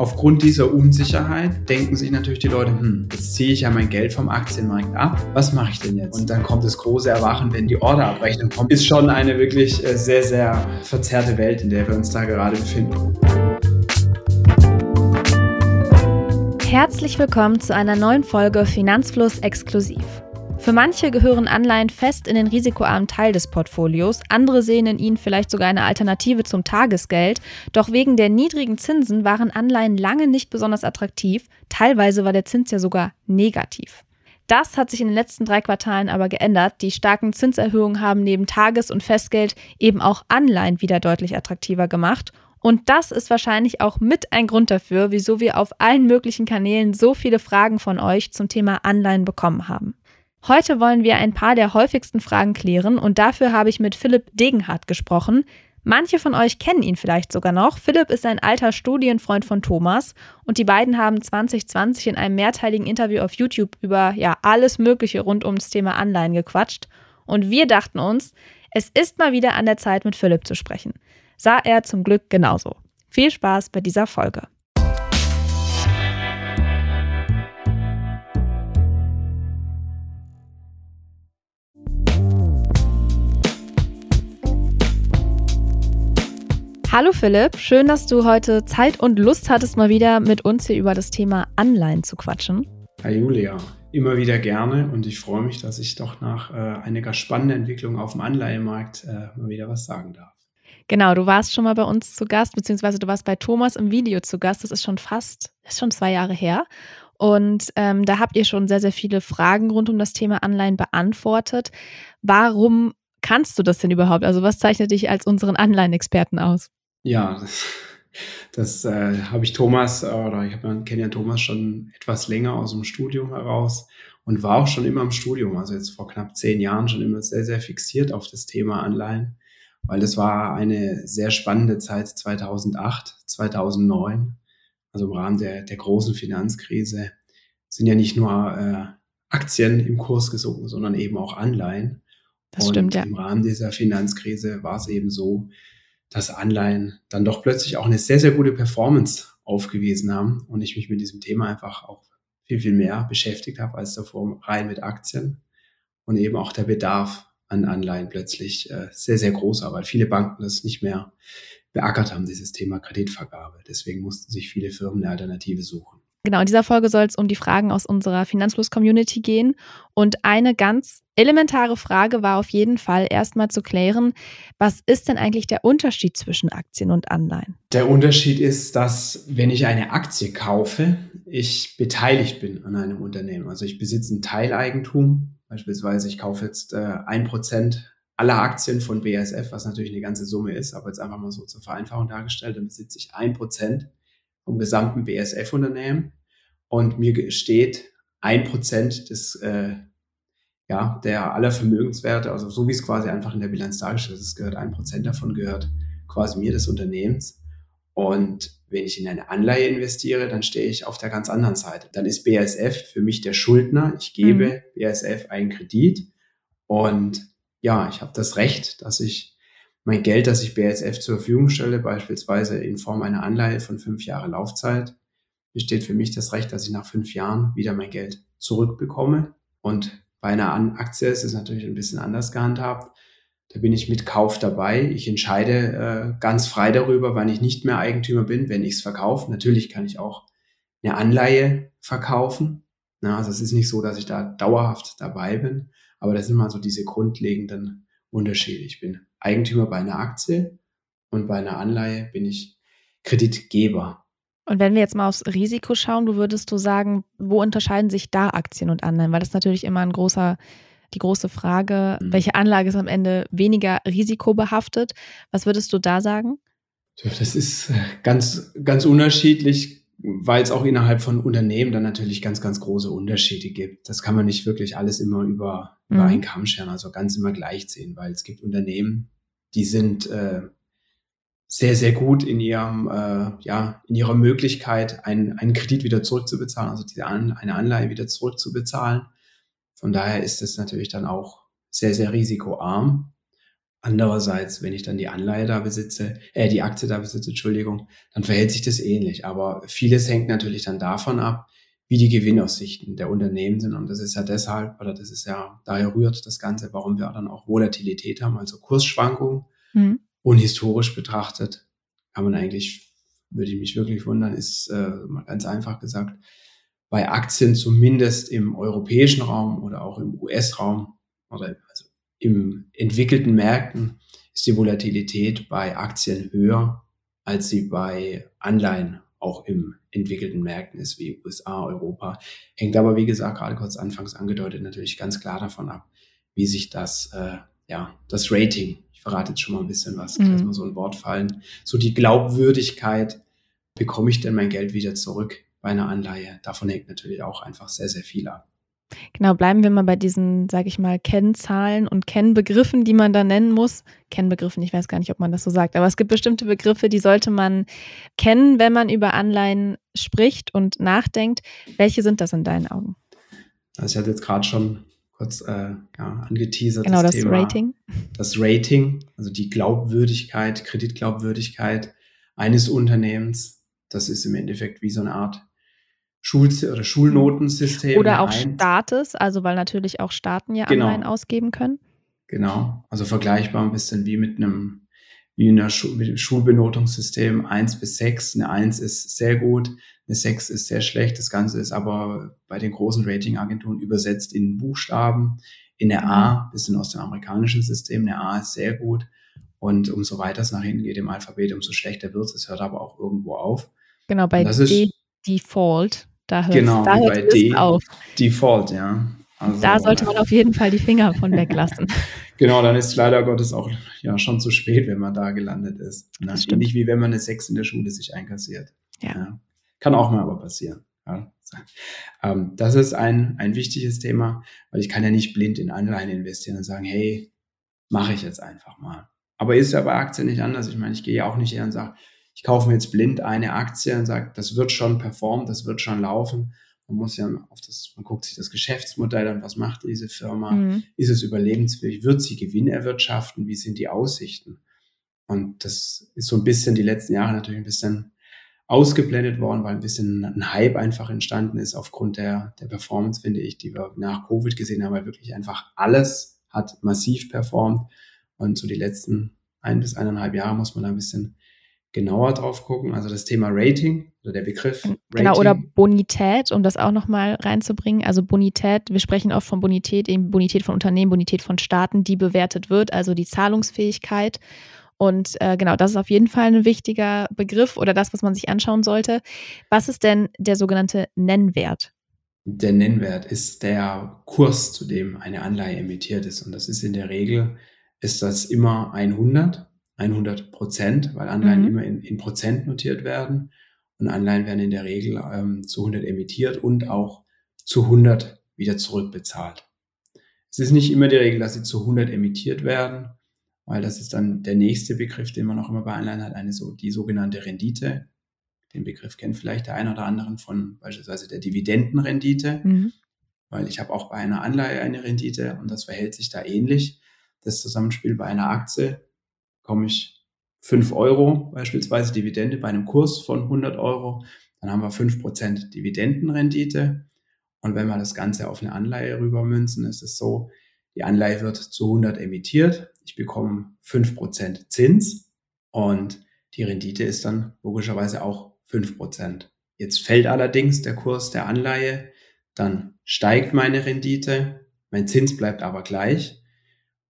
Aufgrund dieser Unsicherheit denken sich natürlich die Leute, hm, jetzt ziehe ich ja mein Geld vom Aktienmarkt ab, was mache ich denn jetzt? Und dann kommt das große Erwachen, wenn die Orderabrechnung kommt. Ist schon eine wirklich äh, sehr, sehr verzerrte Welt, in der wir uns da gerade befinden. Herzlich willkommen zu einer neuen Folge Finanzfluss exklusiv. Für manche gehören Anleihen fest in den risikoarmen Teil des Portfolios, andere sehen in ihnen vielleicht sogar eine Alternative zum Tagesgeld, doch wegen der niedrigen Zinsen waren Anleihen lange nicht besonders attraktiv, teilweise war der Zins ja sogar negativ. Das hat sich in den letzten drei Quartalen aber geändert. Die starken Zinserhöhungen haben neben Tages- und Festgeld eben auch Anleihen wieder deutlich attraktiver gemacht. Und das ist wahrscheinlich auch mit ein Grund dafür, wieso wir auf allen möglichen Kanälen so viele Fragen von euch zum Thema Anleihen bekommen haben. Heute wollen wir ein paar der häufigsten Fragen klären und dafür habe ich mit Philipp Degenhardt gesprochen. Manche von euch kennen ihn vielleicht sogar noch. Philipp ist ein alter Studienfreund von Thomas und die beiden haben 2020 in einem mehrteiligen Interview auf YouTube über ja alles Mögliche rund ums Thema Anleihen gequatscht. Und wir dachten uns, es ist mal wieder an der Zeit, mit Philipp zu sprechen. Sah er zum Glück genauso. Viel Spaß bei dieser Folge. Hallo Philipp, schön, dass du heute Zeit und Lust hattest, mal wieder mit uns hier über das Thema Anleihen zu quatschen. Hi Julia, immer wieder gerne und ich freue mich, dass ich doch nach äh, einiger spannender Entwicklung auf dem Anleihemarkt äh, mal wieder was sagen darf. Genau, du warst schon mal bei uns zu Gast, beziehungsweise du warst bei Thomas im Video zu Gast. Das ist schon fast, das ist schon zwei Jahre her. Und ähm, da habt ihr schon sehr, sehr viele Fragen rund um das Thema Anleihen beantwortet. Warum kannst du das denn überhaupt? Also was zeichnet dich als unseren Anleihenexperten aus? Ja, das, das äh, habe ich Thomas, oder ich kenne ja Thomas schon etwas länger aus dem Studium heraus und war auch schon immer im Studium, also jetzt vor knapp zehn Jahren schon immer sehr, sehr fixiert auf das Thema Anleihen, weil das war eine sehr spannende Zeit 2008, 2009, also im Rahmen der, der großen Finanzkrise sind ja nicht nur äh, Aktien im Kurs gesunken, sondern eben auch Anleihen. Das und stimmt, ja. Im Rahmen dieser Finanzkrise war es eben so, dass Anleihen dann doch plötzlich auch eine sehr, sehr gute Performance aufgewiesen haben und ich mich mit diesem Thema einfach auch viel, viel mehr beschäftigt habe als davor rein mit Aktien und eben auch der Bedarf an Anleihen plötzlich äh, sehr, sehr groß war, weil viele Banken das nicht mehr beackert haben, dieses Thema Kreditvergabe. Deswegen mussten sich viele Firmen eine Alternative suchen. Genau, in dieser Folge soll es um die Fragen aus unserer Finanzfluss-Community gehen. Und eine ganz elementare Frage war auf jeden Fall erstmal zu klären, was ist denn eigentlich der Unterschied zwischen Aktien und Anleihen? Der Unterschied ist, dass wenn ich eine Aktie kaufe, ich beteiligt bin an einem Unternehmen. Also ich besitze ein Teileigentum. Beispielsweise, ich kaufe jetzt äh, ein äh, Prozent aller Aktien von BASF, was natürlich eine ganze Summe ist, aber jetzt einfach mal so zur Vereinfachung dargestellt, dann besitze ich ein Prozent vom gesamten BSF-Unternehmen und mir steht ein Prozent des, äh, ja, der aller Vermögenswerte, also so wie es quasi einfach in der Bilanz dargestellt ist, gehört ein Prozent davon gehört quasi mir des Unternehmens. Und wenn ich in eine Anleihe investiere, dann stehe ich auf der ganz anderen Seite. Dann ist BASF für mich der Schuldner. Ich gebe mhm. BASF einen Kredit und ja, ich habe das Recht, dass ich mein Geld, das ich BASF zur Verfügung stelle, beispielsweise in Form einer Anleihe von fünf Jahre Laufzeit, besteht für mich das Recht, dass ich nach fünf Jahren wieder mein Geld zurückbekomme. Und bei einer Aktie ist es natürlich ein bisschen anders gehandhabt. Da bin ich mit Kauf dabei. Ich entscheide äh, ganz frei darüber, wann ich nicht mehr Eigentümer bin, wenn ich es verkaufe. Natürlich kann ich auch eine Anleihe verkaufen. Na, also es ist nicht so, dass ich da dauerhaft dabei bin, aber das sind mal so diese grundlegenden Unterschiede. Ich bin Eigentümer bei einer Aktie und bei einer Anleihe bin ich Kreditgeber. Und wenn wir jetzt mal aufs Risiko schauen, du würdest du sagen, wo unterscheiden sich da Aktien und Anleihen? Weil das ist natürlich immer ein großer, die große Frage, mhm. welche Anlage ist am Ende weniger risikobehaftet? Was würdest du da sagen? Das ist ganz, ganz unterschiedlich, weil es auch innerhalb von Unternehmen dann natürlich ganz, ganz große Unterschiede gibt. Das kann man nicht wirklich alles immer über, mhm. über einen Kamm scheren, also ganz immer gleich sehen, weil es gibt Unternehmen, die sind äh, sehr, sehr gut in ihrem, äh, ja, in ihrer Möglichkeit, einen, einen Kredit wieder zurückzubezahlen, also diese An eine Anleihe wieder zurückzubezahlen. Von daher ist es natürlich dann auch sehr, sehr risikoarm. Andererseits, wenn ich dann die Anleihe da besitze, äh, die Aktie da besitze, Entschuldigung, dann verhält sich das ähnlich. Aber vieles hängt natürlich dann davon ab, wie die Gewinnaussichten der Unternehmen sind. Und das ist ja deshalb, oder das ist ja, daher rührt das Ganze, warum wir dann auch Volatilität haben, also Kursschwankungen. Mhm. Und historisch betrachtet kann man eigentlich, würde ich mich wirklich wundern, ist äh, ganz einfach gesagt, bei Aktien zumindest im europäischen Raum oder auch im US-Raum oder also im entwickelten Märkten ist die Volatilität bei Aktien höher, als sie bei Anleihen auch im entwickelten Märkten ist, wie USA, Europa. Hängt aber, wie gesagt, gerade kurz anfangs angedeutet, natürlich ganz klar davon ab, wie sich das, äh, ja, das Rating, ich verrate jetzt schon mal ein bisschen was, mhm. lass mal so ein Wort fallen, so die Glaubwürdigkeit, bekomme ich denn mein Geld wieder zurück bei einer Anleihe? Davon hängt natürlich auch einfach sehr, sehr viel ab. Genau, bleiben wir mal bei diesen, sage ich mal, Kennzahlen und Kennbegriffen, die man da nennen muss. Kennbegriffen, ich weiß gar nicht, ob man das so sagt, aber es gibt bestimmte Begriffe, die sollte man kennen, wenn man über Anleihen spricht und nachdenkt. Welche sind das in deinen Augen? Also ich hatte jetzt gerade schon kurz äh, ja, angeteasert. Genau, das, das Thema, Rating. Das Rating, also die Glaubwürdigkeit, Kreditglaubwürdigkeit eines Unternehmens. Das ist im Endeffekt wie so eine Art Schul- oder Schulnotensystem. Oder auch Staates, also weil natürlich auch Staaten ja genau. Anleihen ausgeben können. Genau, also vergleichbar ein bisschen wie mit einem wie in der Schu mit Schulbenotungssystem 1 bis 6. Eine 1 ist sehr gut, eine 6 ist sehr schlecht. Das Ganze ist aber bei den großen Ratingagenturen übersetzt in Buchstaben. In der A, mhm. bisschen aus dem amerikanischen System, eine A ist sehr gut. Und umso weiter es nach hinten geht im Alphabet, umso schlechter wird es. Es hört aber auch irgendwo auf. Genau, bei D ist, Default da hört genau, da hört bei D auf. Default, ja. Also, da sollte man auf jeden Fall die Finger von weglassen. genau, dann ist leider Gottes auch ja schon zu spät, wenn man da gelandet ist. Ne? Nicht wie wenn man eine Sechs in der Schule sich einkassiert. Ja. ja. Kann auch mal aber passieren. Ja. Ähm, das ist ein, ein wichtiges Thema, weil ich kann ja nicht blind in Anleihen investieren und sagen, hey, mache ich jetzt einfach mal. Aber ist ja bei Aktien nicht anders. Ich meine, ich gehe ja auch nicht her und sage, ich kaufe mir jetzt blind eine Aktie und sage, das wird schon performen, das wird schon laufen. Man muss ja auf das, man guckt sich das Geschäftsmodell an, was macht diese Firma? Mhm. Ist es überlebensfähig? Wird sie Gewinn erwirtschaften? Wie sind die Aussichten? Und das ist so ein bisschen die letzten Jahre natürlich ein bisschen ausgeblendet worden, weil ein bisschen ein Hype einfach entstanden ist aufgrund der, der Performance, finde ich, die wir nach Covid gesehen haben, weil wirklich einfach alles hat massiv performt. Und so die letzten ein bis eineinhalb Jahre muss man da ein bisschen genauer drauf gucken. Also das Thema Rating oder der Begriff. Rating. Genau, oder Bonität, um das auch nochmal reinzubringen. Also Bonität, wir sprechen oft von Bonität, eben Bonität von Unternehmen, Bonität von Staaten, die bewertet wird, also die Zahlungsfähigkeit. Und äh, genau, das ist auf jeden Fall ein wichtiger Begriff oder das, was man sich anschauen sollte. Was ist denn der sogenannte Nennwert? Der Nennwert ist der Kurs, zu dem eine Anleihe emittiert ist. Und das ist in der Regel, ist das immer 100 100 Prozent, weil Anleihen mhm. immer in, in, Prozent notiert werden. Und Anleihen werden in der Regel ähm, zu 100 emittiert und auch zu 100 wieder zurückbezahlt. Es ist nicht immer die Regel, dass sie zu 100 emittiert werden, weil das ist dann der nächste Begriff, den man auch immer bei Anleihen hat, eine so, die sogenannte Rendite. Den Begriff kennt vielleicht der eine oder andere von beispielsweise der Dividendenrendite, mhm. weil ich habe auch bei einer Anleihe eine Rendite und das verhält sich da ähnlich. Das Zusammenspiel bei einer Aktie bekomme ich 5 Euro beispielsweise Dividende bei einem Kurs von 100 Euro, dann haben wir 5% Dividendenrendite. Und wenn wir das Ganze auf eine Anleihe rübermünzen, ist es so, die Anleihe wird zu 100 emittiert, ich bekomme 5% Zins. Und die Rendite ist dann logischerweise auch 5%. Jetzt fällt allerdings der Kurs der Anleihe, dann steigt meine Rendite, mein Zins bleibt aber gleich.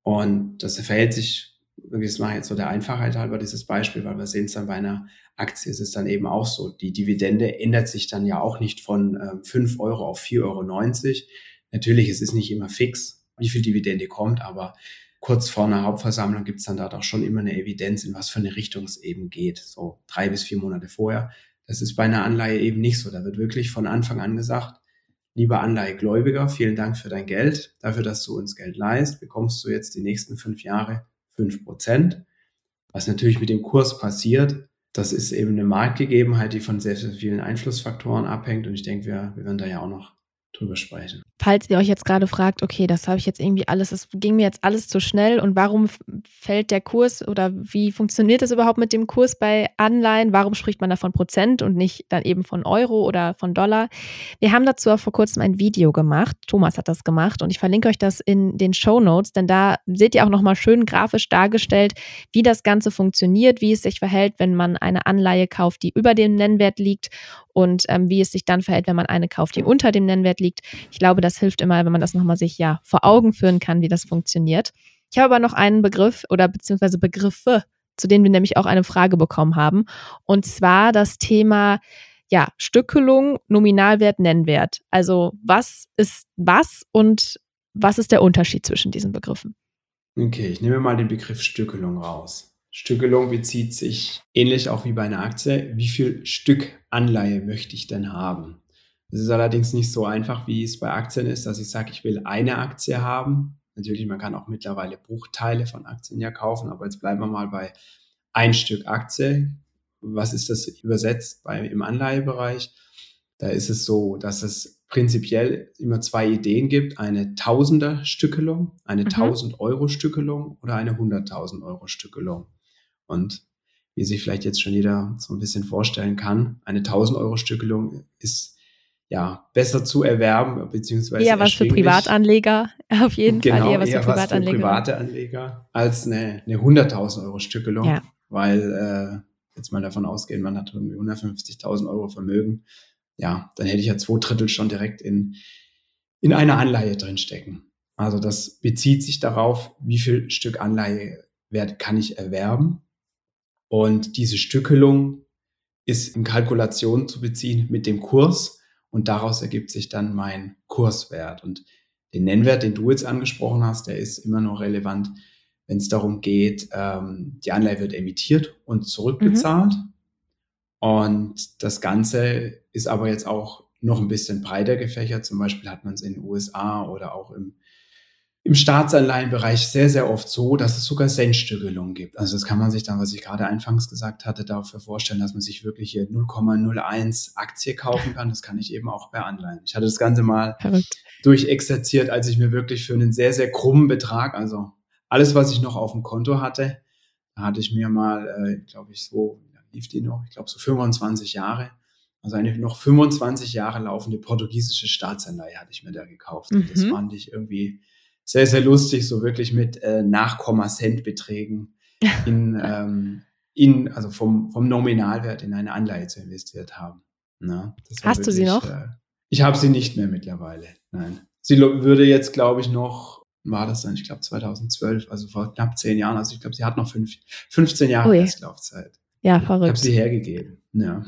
Und das verhält sich das mache ich jetzt so der Einfachheit halber dieses Beispiel, weil wir sehen es dann bei einer Aktie, ist es dann eben auch so. Die Dividende ändert sich dann ja auch nicht von äh, 5 Euro auf 4,90 Euro. Natürlich, es ist nicht immer fix, wie viel Dividende kommt, aber kurz vor einer Hauptversammlung gibt es dann da doch schon immer eine Evidenz, in was für eine Richtung es eben geht. So drei bis vier Monate vorher. Das ist bei einer Anleihe eben nicht so. Da wird wirklich von Anfang an gesagt, lieber Anleihegläubiger, vielen Dank für dein Geld. Dafür, dass du uns Geld leist, bekommst du jetzt die nächsten fünf Jahre 5 Prozent. Was natürlich mit dem Kurs passiert, das ist eben eine Marktgegebenheit, die von sehr, sehr vielen Einflussfaktoren abhängt. Und ich denke, wir, wir werden da ja auch noch drüber sprechen. Falls ihr euch jetzt gerade fragt, okay, das habe ich jetzt irgendwie alles, es ging mir jetzt alles zu schnell und warum fällt der Kurs oder wie funktioniert das überhaupt mit dem Kurs bei Anleihen? Warum spricht man da von Prozent und nicht dann eben von Euro oder von Dollar? Wir haben dazu auch vor kurzem ein Video gemacht. Thomas hat das gemacht und ich verlinke euch das in den Show Notes, denn da seht ihr auch nochmal schön grafisch dargestellt, wie das Ganze funktioniert, wie es sich verhält, wenn man eine Anleihe kauft, die über dem Nennwert liegt und ähm, wie es sich dann verhält, wenn man eine kauft, die unter dem Nennwert liegt. Ich glaube, das hilft immer, wenn man das nochmal sich ja vor Augen führen kann, wie das funktioniert. Ich habe aber noch einen Begriff oder beziehungsweise Begriffe, zu denen wir nämlich auch eine Frage bekommen haben. Und zwar das Thema ja, Stückelung, Nominalwert, Nennwert. Also was ist was und was ist der Unterschied zwischen diesen Begriffen? Okay, ich nehme mal den Begriff Stückelung raus. Stückelung bezieht sich ähnlich auch wie bei einer Aktie. Wie viel Stück Anleihe möchte ich denn haben? Es ist allerdings nicht so einfach, wie es bei Aktien ist, dass ich sage, ich will eine Aktie haben. Natürlich, man kann auch mittlerweile Bruchteile von Aktien ja kaufen, aber jetzt bleiben wir mal bei ein Stück Aktie. Was ist das übersetzt bei, im Anleihebereich? Da ist es so, dass es prinzipiell immer zwei Ideen gibt. Eine Tausender-Stückelung, eine mhm. 1000-Euro-Stückelung oder eine 100.000 Euro-Stückelung. Und wie sich vielleicht jetzt schon jeder so ein bisschen vorstellen kann, eine 1000 Euro Stückelung ist ja besser zu erwerben, beziehungsweise eher was für Privatanleger, auf jeden genau, Fall eher was eher für Privatanleger. Was für private Anleger als eine, eine 100.000 Euro Stückelung, ja. weil äh, jetzt mal davon ausgehen, man hat 150.000 Euro Vermögen, ja, dann hätte ich ja zwei Drittel schon direkt in, in einer Anleihe drinstecken. Also das bezieht sich darauf, wie viel Stück Anleihe kann ich erwerben und diese Stückelung ist in Kalkulation zu beziehen mit dem Kurs und daraus ergibt sich dann mein Kurswert. Und den Nennwert, den du jetzt angesprochen hast, der ist immer noch relevant, wenn es darum geht, ähm, die Anleihe wird emittiert und zurückbezahlt. Mhm. Und das Ganze ist aber jetzt auch noch ein bisschen breiter gefächert. Zum Beispiel hat man es in den USA oder auch im im Staatsanleihenbereich sehr, sehr oft so, dass es sogar Centstückelungen gibt. Also das kann man sich dann, was ich gerade anfangs gesagt hatte, dafür vorstellen, dass man sich wirklich hier 0,01 Aktie kaufen kann. Das kann ich eben auch bei Anleihen. Ich hatte das Ganze mal durchexerziert, als ich mir wirklich für einen sehr, sehr krummen Betrag, also alles, was ich noch auf dem Konto hatte, da hatte ich mir mal, äh, glaube ich, so, lief die noch, ich glaube so 25 Jahre, also eine noch 25 Jahre laufende portugiesische Staatsanleihe hatte ich mir da gekauft. Mhm. Das fand ich irgendwie sehr, sehr lustig, so wirklich mit äh, Nachkomma-Cent-Beträgen in, ähm, in, also vom, vom Nominalwert in eine Anleihe zu investiert haben. Na, Hast wirklich, du sie noch? Äh, ich habe sie nicht mehr mittlerweile. Nein. Sie würde jetzt, glaube ich, noch, war das dann, ich glaube 2012, also vor knapp zehn Jahren, also ich glaube, sie hat noch fünf, 15 Jahre Restlaufzeit. Ja, verrückt. Ich habe sie hergegeben. Ja.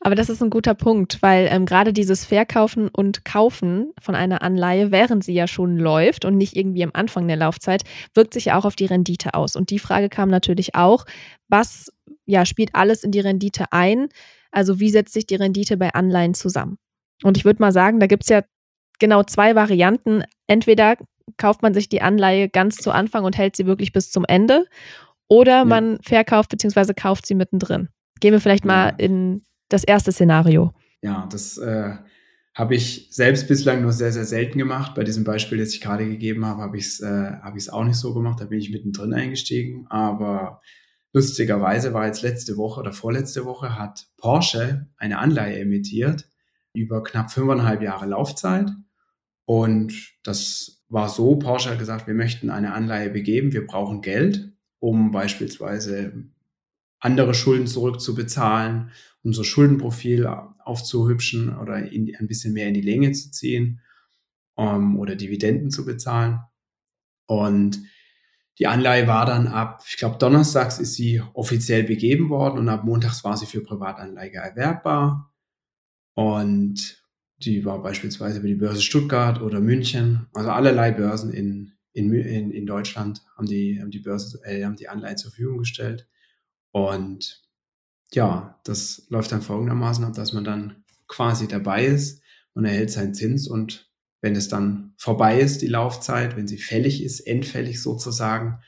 Aber das ist ein guter Punkt, weil ähm, gerade dieses Verkaufen und Kaufen von einer Anleihe, während sie ja schon läuft und nicht irgendwie am Anfang der Laufzeit, wirkt sich ja auch auf die Rendite aus. Und die Frage kam natürlich auch, was ja, spielt alles in die Rendite ein? Also wie setzt sich die Rendite bei Anleihen zusammen? Und ich würde mal sagen, da gibt es ja genau zwei Varianten. Entweder kauft man sich die Anleihe ganz zu Anfang und hält sie wirklich bis zum Ende, oder ja. man verkauft bzw. kauft sie mittendrin. Gehen wir vielleicht mal in das erste Szenario. Ja, das äh, habe ich selbst bislang nur sehr, sehr selten gemacht. Bei diesem Beispiel, das ich gerade gegeben habe, habe ich es äh, hab auch nicht so gemacht. Da bin ich mittendrin eingestiegen. Aber lustigerweise war jetzt letzte Woche oder vorletzte Woche hat Porsche eine Anleihe emittiert über knapp fünfeinhalb Jahre Laufzeit. Und das war so, Porsche hat gesagt, wir möchten eine Anleihe begeben, wir brauchen Geld, um beispielsweise andere Schulden zurückzubezahlen, unser Schuldenprofil aufzuhübschen oder in, ein bisschen mehr in die Länge zu ziehen ähm, oder Dividenden zu bezahlen. Und die Anleihe war dann ab, ich glaube, donnerstags ist sie offiziell begeben worden und ab montags war sie für Privatanleger erwerbbar. Und die war beispielsweise über die Börse Stuttgart oder München, also allerlei Börsen in, in, in, in Deutschland haben die, haben die Börse, äh, haben die Anleihe zur Verfügung gestellt. Und ja, das läuft dann folgendermaßen ab, dass man dann quasi dabei ist und erhält seinen Zins und wenn es dann vorbei ist, die Laufzeit, wenn sie fällig ist, endfällig sozusagen,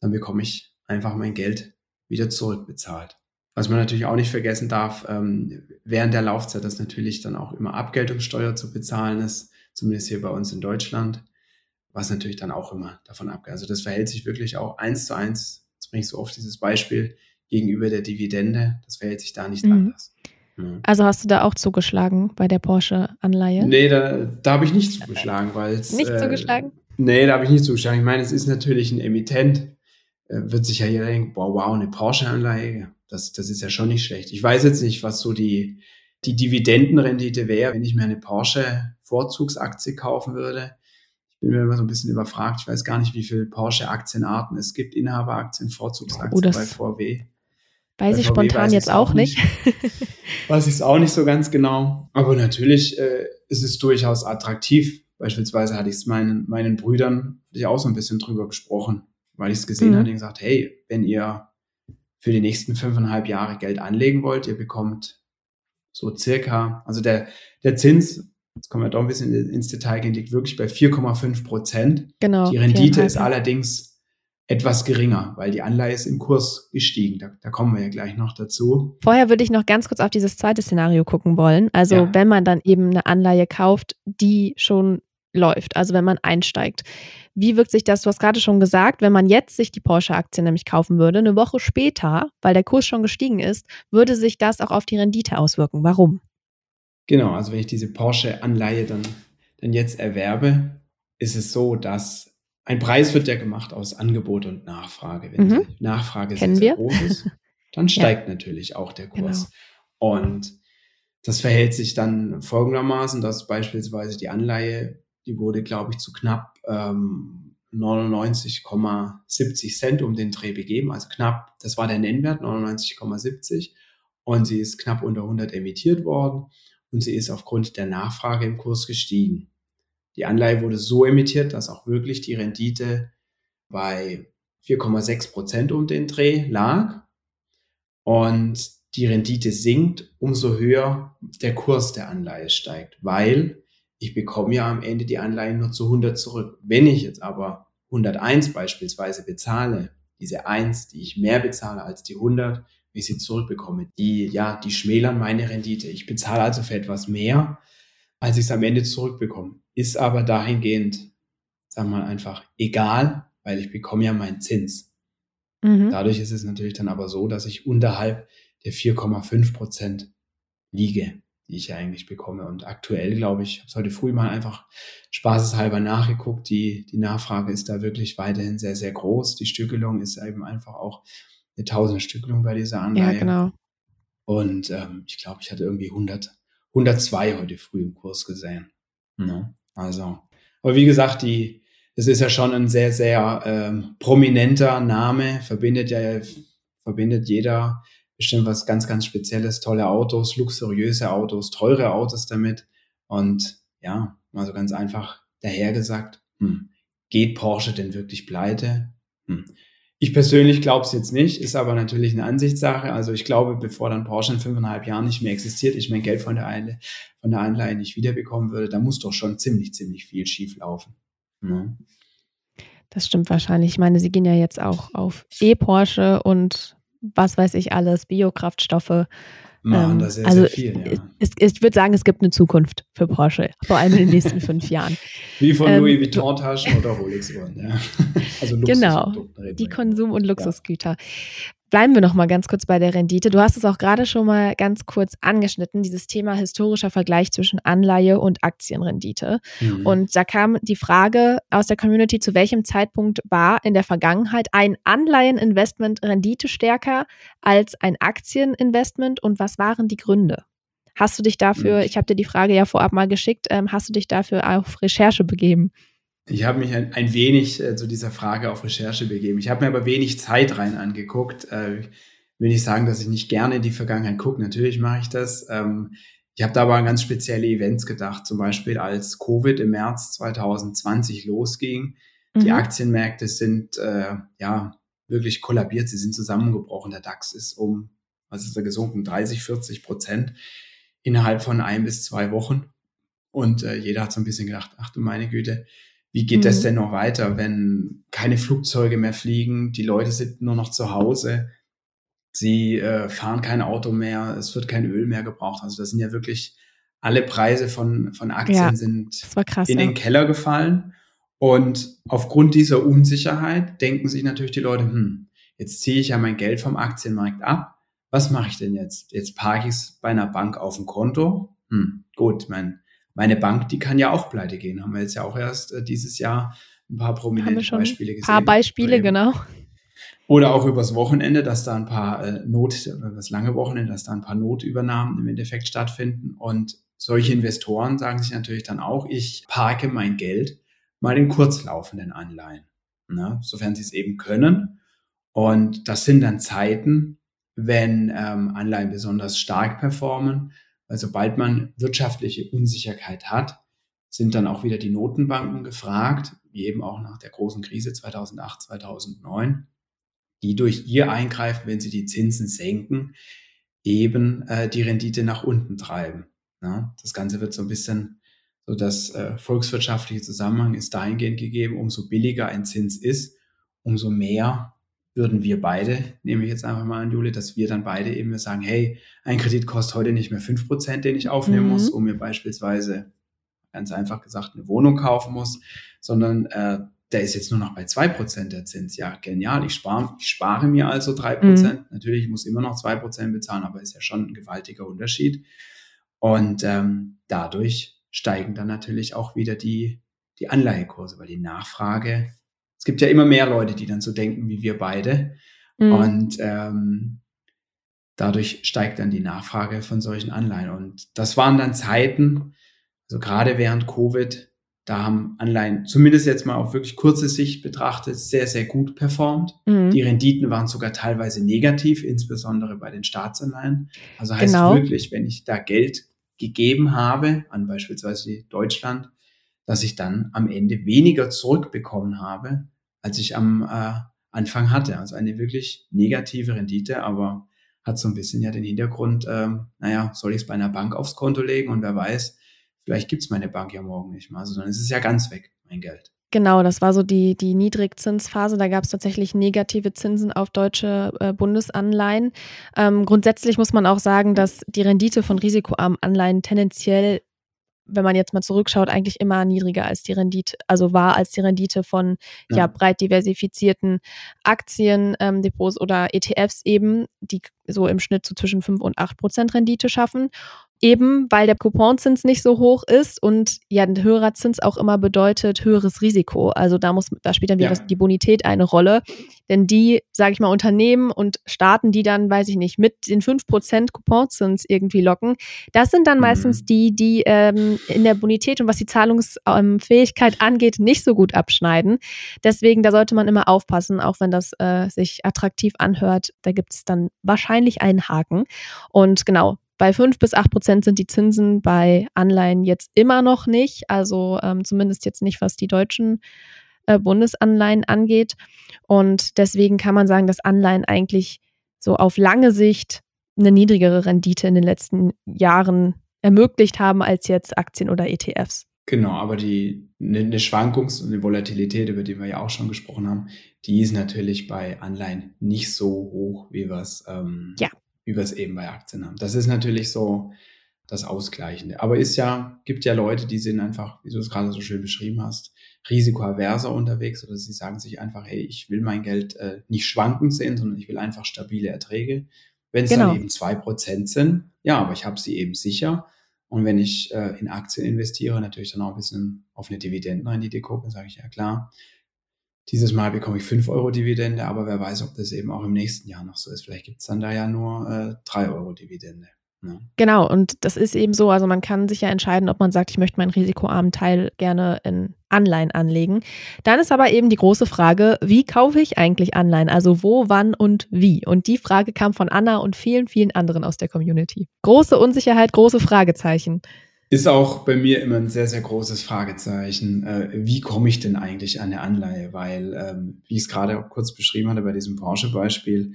dann bekomme ich einfach mein Geld wieder zurückbezahlt. Was man natürlich auch nicht vergessen darf, ähm, während der Laufzeit, dass natürlich dann auch immer Abgeltungssteuer zu bezahlen ist, zumindest hier bei uns in Deutschland, was natürlich dann auch immer davon abgeht. Also das verhält sich wirklich auch eins zu eins, jetzt bringe ich so oft dieses Beispiel, gegenüber der Dividende, das verhält sich da nicht mhm. anders. Also hast du da auch zugeschlagen bei der Porsche-Anleihe? Nee, da, da habe ich nicht zugeschlagen, weil es. Nicht äh, zugeschlagen? Nee, da habe ich nicht zugeschlagen. Ich meine, es ist natürlich ein Emittent. Äh, wird sich ja jeder denken, wow, wow, eine Porsche-Anleihe, das, das ist ja schon nicht schlecht. Ich weiß jetzt nicht, was so die, die Dividendenrendite wäre, wenn ich mir eine Porsche-Vorzugsaktie kaufen würde. Ich bin mir immer so ein bisschen überfragt. Ich weiß gar nicht, wie viele Porsche-Aktienarten es gibt. Inhaberaktien, Vorzugsaktien oh, bei VW. Weiß ich spontan weiß jetzt auch nicht. nicht. weiß ich es auch nicht so ganz genau. Aber natürlich äh, ist es durchaus attraktiv. Beispielsweise hatte ich es meinen, meinen Brüdern ich auch so ein bisschen drüber gesprochen, weil ich es gesehen mhm. hatte und gesagt, hey, wenn ihr für die nächsten fünfeinhalb Jahre Geld anlegen wollt, ihr bekommt so circa, also der, der Zins, jetzt kommen wir doch ein bisschen ins Detail gehen, liegt wirklich bei 4,5 Prozent. Genau. Die Rendite ist allerdings etwas geringer, weil die Anleihe ist im Kurs gestiegen. Da, da, kommen wir ja gleich noch dazu. Vorher würde ich noch ganz kurz auf dieses zweite Szenario gucken wollen. Also ja. wenn man dann eben eine Anleihe kauft, die schon läuft, also wenn man einsteigt. Wie wirkt sich das, du hast gerade schon gesagt, wenn man jetzt sich die Porsche-Aktie nämlich kaufen würde, eine Woche später, weil der Kurs schon gestiegen ist, würde sich das auch auf die Rendite auswirken. Warum? Genau, also wenn ich diese Porsche-Anleihe dann, dann jetzt erwerbe, ist es so, dass ein Preis wird ja gemacht aus Angebot und Nachfrage. Wenn mhm. die Nachfrage sehr, sehr groß ist, dann steigt ja. natürlich auch der Kurs. Genau. Und das verhält sich dann folgendermaßen, dass beispielsweise die Anleihe, die wurde, glaube ich, zu knapp ähm, 99,70 Cent um den Dreh begeben, also knapp, das war der Nennwert, 99,70 und sie ist knapp unter 100 emittiert worden und sie ist aufgrund der Nachfrage im Kurs gestiegen. Die Anleihe wurde so emittiert, dass auch wirklich die Rendite bei 4,6 Prozent um den Dreh lag. Und die Rendite sinkt, umso höher der Kurs der Anleihe steigt, weil ich bekomme ja am Ende die Anleihe nur zu 100 zurück. Wenn ich jetzt aber 101 beispielsweise bezahle, diese 1, die ich mehr bezahle als die 100, wie ich sie zurückbekomme, die, ja, die schmälern meine Rendite. Ich bezahle also für etwas mehr, als ich es am Ende zurückbekomme. Ist aber dahingehend, wir mal einfach, egal, weil ich bekomme ja meinen Zins. Mhm. Dadurch ist es natürlich dann aber so, dass ich unterhalb der 4,5 Prozent liege, die ich ja eigentlich bekomme. Und aktuell, glaube ich, habe es heute früh mal einfach spaßeshalber nachgeguckt. Die, die Nachfrage ist da wirklich weiterhin sehr, sehr groß. Die Stückelung ist eben einfach auch eine tausende Stückelung bei dieser Anleihe. Ja, genau. Und ähm, ich glaube, ich hatte irgendwie 100, 102 heute früh im Kurs gesehen. Ne? Also, aber wie gesagt, die, das ist ja schon ein sehr, sehr ähm, prominenter Name, verbindet ja, verbindet jeder bestimmt was ganz, ganz Spezielles, tolle Autos, luxuriöse Autos, teure Autos damit. Und ja, mal so ganz einfach dahergesagt, hm, geht Porsche denn wirklich pleite? Hm. Ich persönlich glaube es jetzt nicht, ist aber natürlich eine Ansichtssache. Also ich glaube, bevor dann Porsche in fünfeinhalb Jahren nicht mehr existiert, ich mein Geld von der, Einle von der Anleihe nicht wiederbekommen würde, da muss doch schon ziemlich, ziemlich viel schief laufen. Ne? Das stimmt wahrscheinlich. Ich meine, sie gehen ja jetzt auch auf E-Porsche und was weiß ich alles, Biokraftstoffe machen ähm, da sehr, also sehr viel. Ja. Es, ich würde sagen, es gibt eine Zukunft für Porsche, vor allem in den nächsten fünf Jahren. Wie von ähm, Louis Vuitton-Taschen oder Rolex-Uhren. Ja. Also genau, die Konsum- und Luxusgüter. Bleiben wir noch mal ganz kurz bei der Rendite. Du hast es auch gerade schon mal ganz kurz angeschnitten, dieses Thema historischer Vergleich zwischen Anleihe und Aktienrendite. Mhm. Und da kam die Frage aus der Community, zu welchem Zeitpunkt war in der Vergangenheit ein Anleiheninvestment renditestärker als ein Aktieninvestment und was waren die Gründe? Hast du dich dafür, mhm. ich habe dir die Frage ja vorab mal geschickt, ähm, hast du dich dafür auf Recherche begeben? Ich habe mich ein, ein wenig äh, zu dieser Frage auf Recherche begeben. Ich habe mir aber wenig Zeit rein angeguckt. Äh, will nicht sagen, dass ich nicht gerne in die Vergangenheit gucke. Natürlich mache ich das. Ähm, ich habe da aber an ganz spezielle Events gedacht. Zum Beispiel als Covid im März 2020 losging. Mhm. Die Aktienmärkte sind äh, ja wirklich kollabiert. Sie sind zusammengebrochen. Der DAX ist um, was ist da gesunken? 30, 40 Prozent innerhalb von ein bis zwei Wochen. Und äh, jeder hat so ein bisschen gedacht, ach du meine Güte, wie geht mhm. das denn noch weiter, wenn keine Flugzeuge mehr fliegen, die Leute sind nur noch zu Hause? Sie äh, fahren kein Auto mehr, es wird kein Öl mehr gebraucht. Also das sind ja wirklich alle Preise von, von Aktien ja, sind krass, in den Keller gefallen. Und aufgrund dieser Unsicherheit denken sich natürlich die Leute, hm, jetzt ziehe ich ja mein Geld vom Aktienmarkt ab. Was mache ich denn jetzt? Jetzt parke ich es bei einer Bank auf dem Konto. Hm, gut, mein, meine Bank, die kann ja auch pleite gehen. Haben wir jetzt ja auch erst äh, dieses Jahr ein paar prominente Beispiele gesehen. Ein paar Beispiele, genau. Oder auch übers Wochenende, dass da ein paar äh, Not, das lange Wochenende, dass da ein paar Notübernahmen im Endeffekt stattfinden. Und solche Investoren sagen sich natürlich dann auch, ich parke mein Geld mal in kurzlaufenden Anleihen, ne, sofern sie es eben können. Und das sind dann Zeiten, wenn ähm, Anleihen besonders stark performen, weil sobald man wirtschaftliche Unsicherheit hat, sind dann auch wieder die Notenbanken gefragt, wie eben auch nach der großen Krise 2008, 2009, die durch ihr Eingreifen, wenn sie die Zinsen senken, eben äh, die Rendite nach unten treiben. Ja, das Ganze wird so ein bisschen, so das äh, volkswirtschaftliche Zusammenhang ist dahingehend gegeben, umso billiger ein Zins ist, umso mehr würden wir beide, nehme ich jetzt einfach mal an, Jule, dass wir dann beide eben sagen, hey, ein Kredit kostet heute nicht mehr fünf Prozent, den ich aufnehmen mhm. muss, um mir beispielsweise, ganz einfach gesagt, eine Wohnung kaufen muss, sondern äh, der ist jetzt nur noch bei zwei Prozent der Zins. Ja, genial, ich spare, ich spare mir also drei Prozent. Mhm. Natürlich, ich muss immer noch zwei Prozent bezahlen, aber ist ja schon ein gewaltiger Unterschied. Und ähm, dadurch steigen dann natürlich auch wieder die, die Anleihekurse, weil die Nachfrage, gibt ja immer mehr Leute, die dann so denken wie wir beide. Mhm. Und ähm, dadurch steigt dann die Nachfrage von solchen Anleihen. Und das waren dann Zeiten, also gerade während Covid, da haben Anleihen, zumindest jetzt mal auf wirklich kurze Sicht betrachtet, sehr, sehr gut performt. Mhm. Die Renditen waren sogar teilweise negativ, insbesondere bei den Staatsanleihen. Also heißt genau. wirklich, wenn ich da Geld gegeben habe, an beispielsweise Deutschland, dass ich dann am Ende weniger zurückbekommen habe, als ich am äh, Anfang hatte. Also eine wirklich negative Rendite, aber hat so ein bisschen ja den Hintergrund, ähm, naja, soll ich es bei einer Bank aufs Konto legen und wer weiß, vielleicht gibt es meine Bank ja morgen nicht mehr. Also dann ist es ja ganz weg, mein Geld. Genau, das war so die, die Niedrigzinsphase. Da gab es tatsächlich negative Zinsen auf deutsche äh, Bundesanleihen. Ähm, grundsätzlich muss man auch sagen, dass die Rendite von risikoarmen Anleihen tendenziell wenn man jetzt mal zurückschaut, eigentlich immer niedriger als die Rendite, also war als die Rendite von ja, ja breit diversifizierten Aktiendepots ähm, oder ETFs eben, die so im Schnitt so zwischen 5 und 8 Prozent Rendite schaffen. Eben weil der Couponzins nicht so hoch ist und ja, ein höherer Zins auch immer bedeutet höheres Risiko. Also da muss, da spielt dann wieder ja. die Bonität eine Rolle. Denn die, sage ich mal, Unternehmen und Staaten, die dann, weiß ich nicht, mit den 5% Couponzins irgendwie locken, das sind dann mhm. meistens die, die ähm, in der Bonität und was die Zahlungsfähigkeit angeht, nicht so gut abschneiden. Deswegen, da sollte man immer aufpassen, auch wenn das äh, sich attraktiv anhört. Da gibt es dann wahrscheinlich einen Haken. Und genau, bei 5 bis 8 Prozent sind die Zinsen bei Anleihen jetzt immer noch nicht, also ähm, zumindest jetzt nicht, was die deutschen äh, Bundesanleihen angeht. Und deswegen kann man sagen, dass Anleihen eigentlich so auf lange Sicht eine niedrigere Rendite in den letzten Jahren ermöglicht haben als jetzt Aktien oder ETFs. Genau, aber die eine ne Schwankungs- und eine Volatilität, über die wir ja auch schon gesprochen haben, die ist natürlich bei Anleihen nicht so hoch, wie wir es ähm, ja wie wir es eben bei Aktien haben. Das ist natürlich so das Ausgleichende. Aber ist ja, gibt ja Leute, die sind einfach, wie du es gerade so schön beschrieben hast, risikoaverser unterwegs oder sie sagen sich einfach, hey, ich will mein Geld äh, nicht schwanken sehen, sondern ich will einfach stabile Erträge. Wenn es genau. dann eben zwei Prozent sind, ja, aber ich habe sie eben sicher. Und wenn ich äh, in Aktien investiere, natürlich dann auch ein bisschen auf eine Dividendenrendite gucke, sage ich ja klar, dieses Mal bekomme ich 5 Euro Dividende, aber wer weiß, ob das eben auch im nächsten Jahr noch so ist. Vielleicht gibt es dann da ja nur äh, 3 Euro Dividende. Ne? Genau, und das ist eben so, also man kann sich ja entscheiden, ob man sagt, ich möchte meinen risikoarmen Teil gerne in Anleihen anlegen. Dann ist aber eben die große Frage, wie kaufe ich eigentlich Anleihen? Also wo, wann und wie? Und die Frage kam von Anna und vielen, vielen anderen aus der Community. Große Unsicherheit, große Fragezeichen. Ist auch bei mir immer ein sehr, sehr großes Fragezeichen. Äh, wie komme ich denn eigentlich an eine Anleihe? Weil, ähm, wie ich es gerade auch kurz beschrieben hatte bei diesem Branchebeispiel,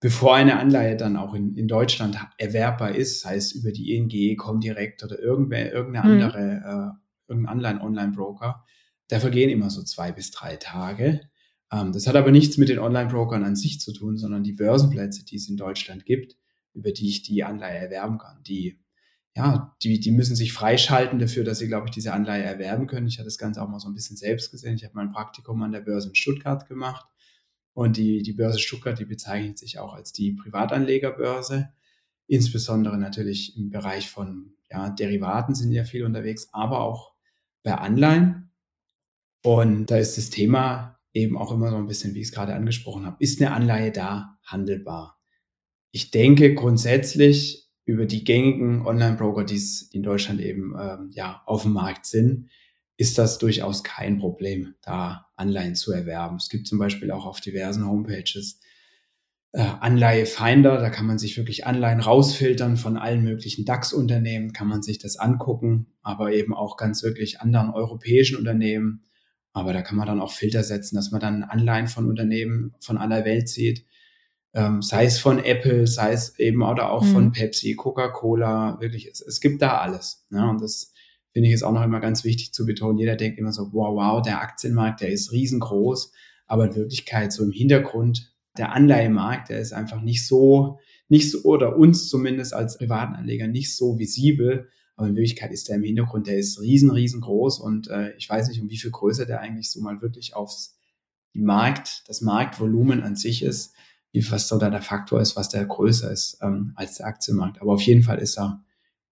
bevor eine Anleihe dann auch in, in Deutschland erwerbbar ist, es über die ING, Comdirect oder irgendwer, irgendeine mhm. andere, äh, irgendein Anleihen-Online-Broker, da vergehen immer so zwei bis drei Tage. Ähm, das hat aber nichts mit den Online-Brokern an sich zu tun, sondern die Börsenplätze, die es in Deutschland gibt, über die ich die Anleihe erwerben kann. Die, ja, die, die müssen sich freischalten dafür, dass sie, glaube ich, diese Anleihe erwerben können. Ich hatte das Ganze auch mal so ein bisschen selbst gesehen. Ich habe mein Praktikum an der Börse in Stuttgart gemacht. Und die, die Börse Stuttgart, die bezeichnet sich auch als die Privatanlegerbörse. Insbesondere natürlich im Bereich von ja, Derivaten sind ja viel unterwegs, aber auch bei Anleihen. Und da ist das Thema eben auch immer so ein bisschen, wie ich es gerade angesprochen habe, ist eine Anleihe da handelbar? Ich denke grundsätzlich über die gängigen Online-Broker, die es in Deutschland eben ähm, ja auf dem Markt sind, ist das durchaus kein Problem, da Anleihen zu erwerben. Es gibt zum Beispiel auch auf diversen Homepages äh, Anleihefinder, da kann man sich wirklich Anleihen rausfiltern von allen möglichen DAX-Unternehmen, kann man sich das angucken, aber eben auch ganz wirklich anderen europäischen Unternehmen. Aber da kann man dann auch Filter setzen, dass man dann Anleihen von Unternehmen von aller Welt sieht, ähm, sei es von Apple, sei es eben oder auch mhm. von Pepsi, Coca-Cola, wirklich, es, es gibt da alles. Ne? Und das finde ich ist auch noch immer ganz wichtig zu betonen. Jeder denkt immer so, wow, wow, der Aktienmarkt, der ist riesengroß, aber in Wirklichkeit so im Hintergrund der Anleihemarkt, der ist einfach nicht so, nicht so, oder uns zumindest als privaten Anleger nicht so visibel. Aber in Wirklichkeit ist der im Hintergrund, der ist riesen, riesengroß und äh, ich weiß nicht, um wie viel größer der eigentlich so mal wirklich aufs Markt, das Marktvolumen an sich ist, was so da der Faktor ist, was der größer ist ähm, als der Aktienmarkt. Aber auf jeden Fall ist er,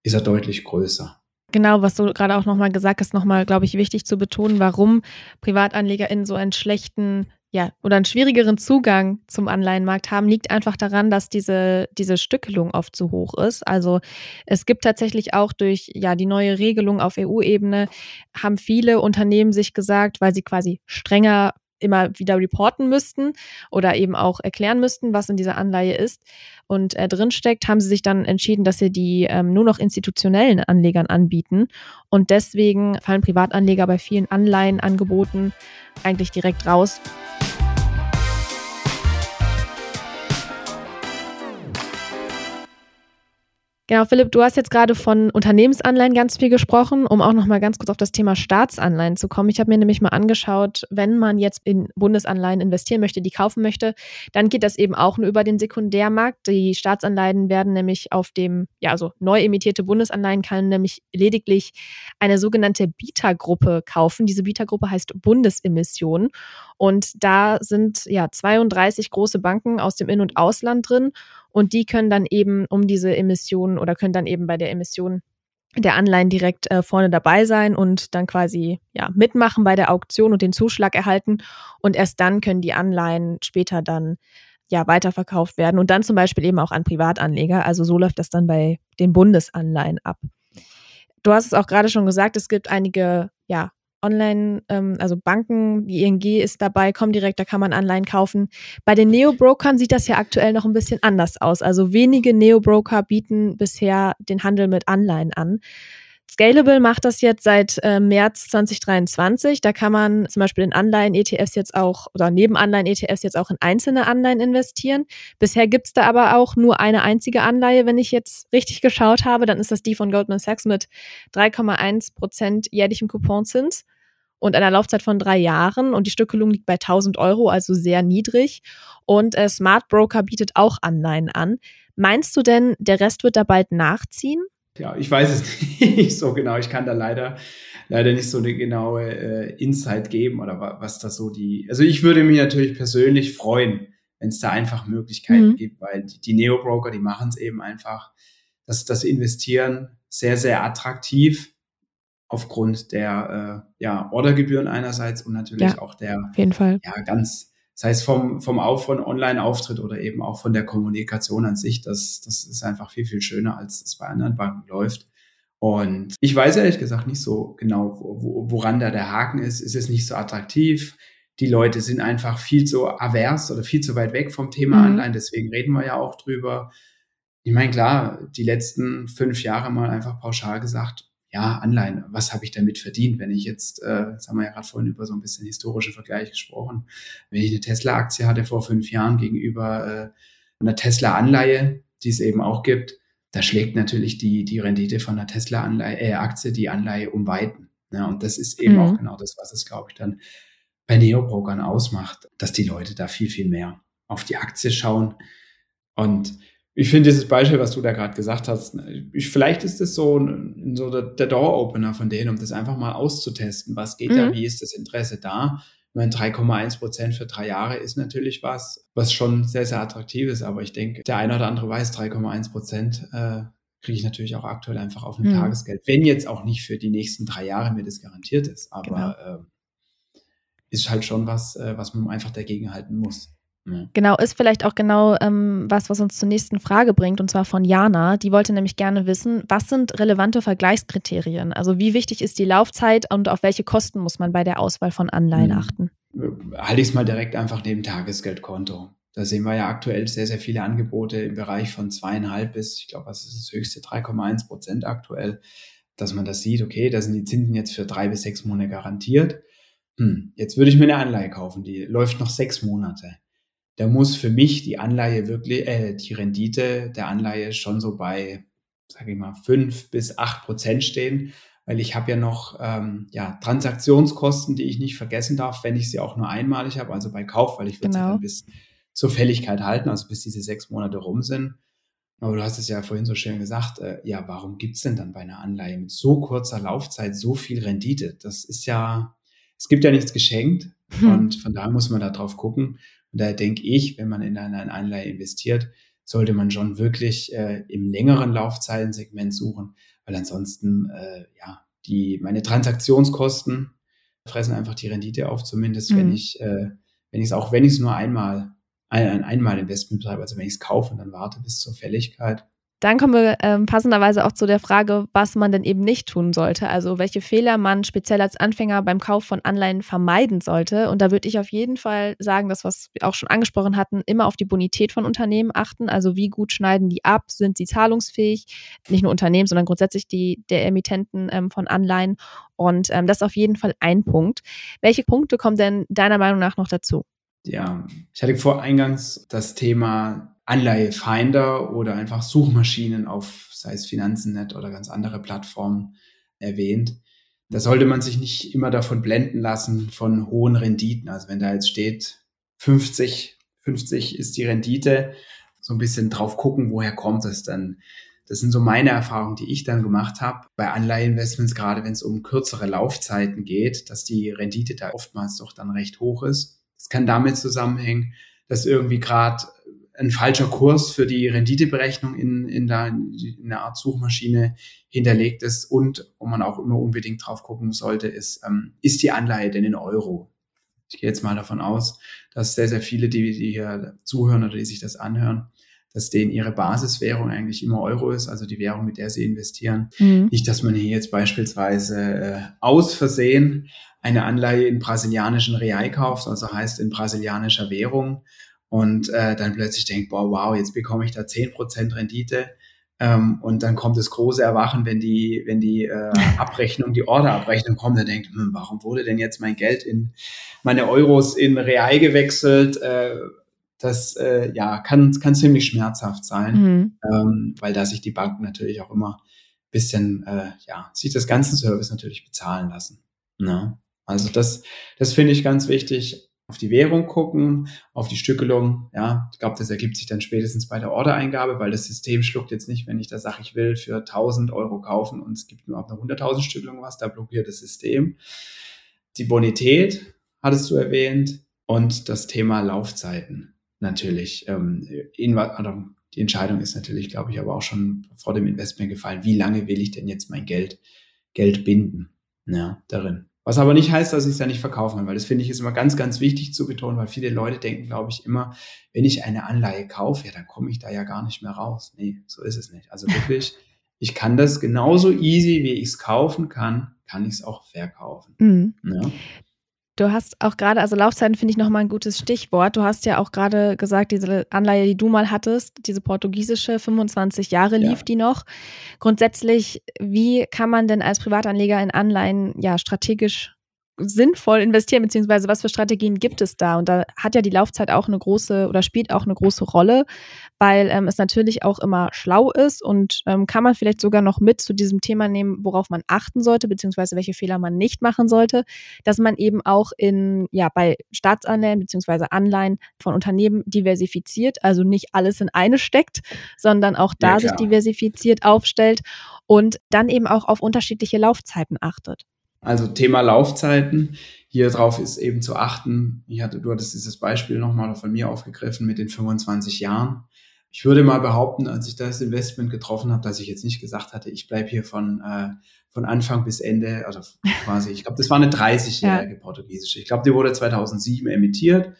ist er deutlich größer. Genau, was du gerade auch nochmal gesagt hast, nochmal, glaube ich, wichtig zu betonen, warum PrivatanlegerInnen so einen schlechten ja, oder einen schwierigeren Zugang zum Anleihenmarkt haben, liegt einfach daran, dass diese, diese Stückelung oft zu hoch ist. Also es gibt tatsächlich auch durch ja, die neue Regelung auf EU-Ebene, haben viele Unternehmen sich gesagt, weil sie quasi strenger immer wieder reporten müssten oder eben auch erklären müssten, was in dieser Anleihe ist und äh, drinsteckt, haben sie sich dann entschieden, dass sie die ähm, nur noch institutionellen Anlegern anbieten. Und deswegen fallen Privatanleger bei vielen Anleihenangeboten eigentlich direkt raus. Genau, Philipp, du hast jetzt gerade von Unternehmensanleihen ganz viel gesprochen, um auch noch mal ganz kurz auf das Thema Staatsanleihen zu kommen. Ich habe mir nämlich mal angeschaut, wenn man jetzt in Bundesanleihen investieren möchte, die kaufen möchte, dann geht das eben auch nur über den Sekundärmarkt. Die Staatsanleihen werden nämlich auf dem, ja, also neu emittierte Bundesanleihen kann nämlich lediglich eine sogenannte Bietergruppe kaufen. Diese Bietergruppe heißt Bundesemission und da sind ja 32 große Banken aus dem In- und Ausland drin und die können dann eben um diese Emissionen oder können dann eben bei der Emission der Anleihen direkt äh, vorne dabei sein und dann quasi ja mitmachen bei der Auktion und den Zuschlag erhalten und erst dann können die Anleihen später dann ja weiterverkauft werden und dann zum Beispiel eben auch an Privatanleger. Also so läuft das dann bei den Bundesanleihen ab. Du hast es auch gerade schon gesagt, es gibt einige ja Online, ähm, also Banken, die ING ist dabei, Comdirect, da kann man Anleihen kaufen. Bei den Neo-Brokern sieht das ja aktuell noch ein bisschen anders aus. Also wenige Neo-Broker bieten bisher den Handel mit Anleihen an. Scalable macht das jetzt seit äh, März 2023. Da kann man zum Beispiel in Anleihen-ETFs jetzt auch oder neben Anleihen-ETFs jetzt auch in einzelne Anleihen investieren. Bisher gibt's da aber auch nur eine einzige Anleihe, wenn ich jetzt richtig geschaut habe. Dann ist das die von Goldman Sachs mit 3,1 Prozent jährlichem Couponzins und einer Laufzeit von drei Jahren. Und die Stückelung liegt bei 1000 Euro, also sehr niedrig. Und äh, Smart Broker bietet auch Anleihen an. Meinst du denn, der Rest wird da bald nachziehen? Ja, ich weiß es nicht so genau. Ich kann da leider, leider nicht so eine genaue äh, Insight geben oder was da so die. Also ich würde mich natürlich persönlich freuen, wenn es da einfach Möglichkeiten mhm. gibt, weil die, die Neo-Broker, die machen es eben einfach, dass das Investieren sehr, sehr attraktiv aufgrund der äh, ja, Ordergebühren einerseits und natürlich ja, auch der auf jeden Fall. ja ganz sei es vom, vom Auf, von Online-Auftritt oder eben auch von der Kommunikation an sich, das, das ist einfach viel, viel schöner, als es bei anderen Banken läuft. Und ich weiß ehrlich gesagt nicht so genau, wo, woran da der Haken ist. Ist es nicht so attraktiv? Die Leute sind einfach viel zu avers oder viel zu weit weg vom Thema mhm. Anleihen. Deswegen reden wir ja auch drüber. Ich meine, klar, die letzten fünf Jahre mal einfach pauschal gesagt, ja, Anleihen, was habe ich damit verdient, wenn ich jetzt, äh, das haben wir ja gerade vorhin über so ein bisschen historische Vergleich gesprochen, wenn ich eine Tesla-Aktie hatte vor fünf Jahren gegenüber äh, einer Tesla-Anleihe, die es eben auch gibt, da schlägt natürlich die, die Rendite von einer Tesla-Aktie äh, die Anleihe um Weiten. Ja, und das ist eben mhm. auch genau das, was es, glaube ich, dann bei Neobrokern ausmacht, dass die Leute da viel, viel mehr auf die Aktie schauen. Und ich finde dieses Beispiel, was du da gerade gesagt hast, ich, vielleicht ist es so, so der, der Door-Opener von denen, um das einfach mal auszutesten. Was geht mhm. da? Wie ist das Interesse da? Ich meine, 3,1 Prozent für drei Jahre ist natürlich was, was schon sehr, sehr attraktiv ist. Aber ich denke, der eine oder andere weiß, 3,1 Prozent äh, kriege ich natürlich auch aktuell einfach auf einem mhm. Tagesgeld. Wenn jetzt auch nicht für die nächsten drei Jahre mir das garantiert ist. Aber genau. äh, ist halt schon was, äh, was man einfach dagegen halten muss. Genau, ist vielleicht auch genau ähm, was, was uns zur nächsten Frage bringt, und zwar von Jana. Die wollte nämlich gerne wissen, was sind relevante Vergleichskriterien? Also wie wichtig ist die Laufzeit und auf welche Kosten muss man bei der Auswahl von Anleihen hm. achten? Halte ich es mal direkt einfach neben Tagesgeldkonto. Da sehen wir ja aktuell sehr, sehr viele Angebote im Bereich von zweieinhalb bis, ich glaube, was ist das höchste, 3,1 Prozent aktuell, dass man das sieht, okay, da sind die Zinsen jetzt für drei bis sechs Monate garantiert. Hm, jetzt würde ich mir eine Anleihe kaufen, die läuft noch sechs Monate da muss für mich die Anleihe wirklich, äh, die Rendite der Anleihe schon so bei, sage ich mal, fünf bis acht Prozent stehen, weil ich habe ja noch ähm, ja, Transaktionskosten, die ich nicht vergessen darf, wenn ich sie auch nur einmalig habe, also bei Kauf, weil ich würde genau. sie dann bis zur Fälligkeit halten, also bis diese sechs Monate rum sind. Aber du hast es ja vorhin so schön gesagt, äh, ja, warum gibt's denn dann bei einer Anleihe mit so kurzer Laufzeit so viel Rendite? Das ist ja, es gibt ja nichts geschenkt hm. und von daher muss man da drauf gucken. Und daher denke ich, wenn man in eine Anleihe investiert, sollte man schon wirklich äh, im längeren Laufzeitensegment suchen, weil ansonsten, äh, ja, die, meine Transaktionskosten fressen einfach die Rendite auf, zumindest mhm. wenn ich, äh, wenn ich es auch, wenn ich es nur einmal, ein, ein Einmal-Investment betreibe, also wenn ich es kaufe und dann warte bis zur Fälligkeit, dann kommen wir ähm, passenderweise auch zu der Frage, was man denn eben nicht tun sollte. Also welche Fehler man speziell als Anfänger beim Kauf von Anleihen vermeiden sollte. Und da würde ich auf jeden Fall sagen, das, was wir auch schon angesprochen hatten, immer auf die Bonität von Unternehmen achten. Also wie gut schneiden die ab? Sind sie zahlungsfähig? Nicht nur Unternehmen, sondern grundsätzlich die der Emittenten ähm, von Anleihen. Und ähm, das ist auf jeden Fall ein Punkt. Welche Punkte kommen denn deiner Meinung nach noch dazu? Ja, ich hatte vor eingangs das Thema Anleihefinder oder einfach Suchmaschinen auf, sei es Finanzennet oder ganz andere Plattformen erwähnt. Da sollte man sich nicht immer davon blenden lassen von hohen Renditen. Also wenn da jetzt steht 50, 50 ist die Rendite, so ein bisschen drauf gucken, woher kommt es dann. Das sind so meine Erfahrungen, die ich dann gemacht habe bei Anleiheinvestments, gerade wenn es um kürzere Laufzeiten geht, dass die Rendite da oftmals doch dann recht hoch ist. Das kann damit zusammenhängen, dass irgendwie gerade ein falscher Kurs für die Renditeberechnung in, in, der, in der Art Suchmaschine hinterlegt ist und wo man auch immer unbedingt drauf gucken sollte, ist, ähm, ist die Anleihe denn in Euro? Ich gehe jetzt mal davon aus, dass sehr, sehr viele, die, die hier zuhören oder die sich das anhören, dass denen ihre Basiswährung eigentlich immer Euro ist, also die Währung, mit der sie investieren. Mhm. Nicht, dass man hier jetzt beispielsweise äh, aus Versehen eine Anleihe in brasilianischen Real kauft, also heißt in brasilianischer Währung und äh, dann plötzlich denkt, boah, wow, jetzt bekomme ich da zehn Prozent Rendite. Ähm, und dann kommt das große Erwachen, wenn die, wenn die äh, Abrechnung, die Orderabrechnung kommt, dann denkt, hm, warum wurde denn jetzt mein Geld in meine Euros in Real gewechselt? Äh, das äh, ja kann, kann ziemlich schmerzhaft sein, mhm. ähm, weil da sich die Banken natürlich auch immer bisschen, äh, ja, sich das ganze Service natürlich bezahlen lassen. Ne? Also das, das finde ich ganz wichtig auf die Währung gucken, auf die Stückelung. Ja, ich glaube, das ergibt sich dann spätestens bei der Ordereingabe, weil das System schluckt jetzt nicht, wenn ich da sage, ich will für 1000 Euro kaufen und es gibt nur ab einer 100.000 Stückelung was, da blockiert das System. Die Bonität hattest du erwähnt und das Thema Laufzeiten natürlich. Ähm, in, also die Entscheidung ist natürlich, glaube ich, aber auch schon vor dem Investment gefallen. Wie lange will ich denn jetzt mein Geld, Geld binden? Ja, darin. Was aber nicht heißt, dass ich es ja nicht verkaufen kann, weil das finde ich ist immer ganz, ganz wichtig zu betonen, weil viele Leute denken, glaube ich, immer, wenn ich eine Anleihe kaufe, ja, dann komme ich da ja gar nicht mehr raus. Nee, so ist es nicht. Also wirklich, ich kann das genauso easy, wie ich es kaufen kann, kann ich es auch verkaufen. Mhm. Ja. Du hast auch gerade, also Laufzeiten finde ich nochmal ein gutes Stichwort. Du hast ja auch gerade gesagt, diese Anleihe, die du mal hattest, diese portugiesische, 25 Jahre lief ja. die noch. Grundsätzlich, wie kann man denn als Privatanleger in Anleihen ja strategisch sinnvoll investieren, beziehungsweise was für Strategien gibt es da? Und da hat ja die Laufzeit auch eine große oder spielt auch eine große Rolle, weil ähm, es natürlich auch immer schlau ist und ähm, kann man vielleicht sogar noch mit zu diesem Thema nehmen, worauf man achten sollte, beziehungsweise welche Fehler man nicht machen sollte, dass man eben auch in, ja, bei Staatsanleihen beziehungsweise Anleihen von Unternehmen diversifiziert, also nicht alles in eine steckt, sondern auch da ja, sich diversifiziert aufstellt und dann eben auch auf unterschiedliche Laufzeiten achtet. Also Thema Laufzeiten. Hier drauf ist eben zu achten. Ich hatte, du hattest dieses Beispiel nochmal von mir aufgegriffen mit den 25 Jahren. Ich würde mal behaupten, als ich das Investment getroffen habe, dass ich jetzt nicht gesagt hatte, ich bleibe hier von, äh, von Anfang bis Ende, also quasi, ich glaube, das war eine 30-jährige ja. portugiesische. Ich glaube, die wurde 2007 emittiert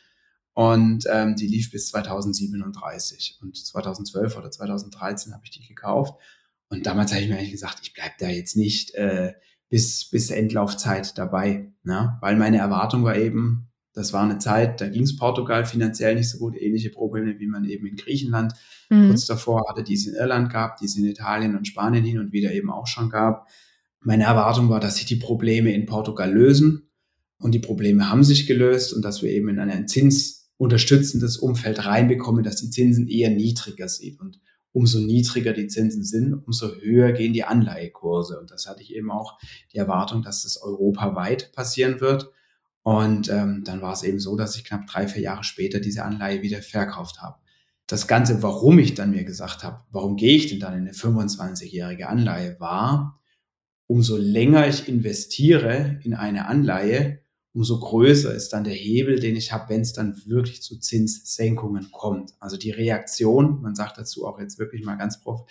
und ähm, die lief bis 2037. Und 2012 oder 2013 habe ich die gekauft. Und damals habe ich mir eigentlich gesagt, ich bleibe da jetzt nicht äh, bis, bis Endlaufzeit dabei. Ne? Weil meine Erwartung war eben, das war eine Zeit, da ging es Portugal finanziell nicht so gut, ähnliche Probleme, wie man eben in Griechenland mhm. kurz davor hatte, die es in Irland gab, die es in Italien und Spanien hin und wieder eben auch schon gab. Meine Erwartung war, dass sich die Probleme in Portugal lösen und die Probleme haben sich gelöst und dass wir eben in ein zinsunterstützendes Umfeld reinbekommen, dass die Zinsen eher niedriger sind. Und umso niedriger die Zinsen sind, umso höher gehen die Anleihekurse. Und das hatte ich eben auch die Erwartung, dass das europaweit passieren wird. Und ähm, dann war es eben so, dass ich knapp drei, vier Jahre später diese Anleihe wieder verkauft habe. Das Ganze, warum ich dann mir gesagt habe, warum gehe ich denn dann in eine 25-jährige Anleihe, war, umso länger ich investiere in eine Anleihe, umso größer ist dann der Hebel, den ich habe, wenn es dann wirklich zu Zinssenkungen kommt. Also die Reaktion, man sagt dazu auch jetzt wirklich mal ganz prof,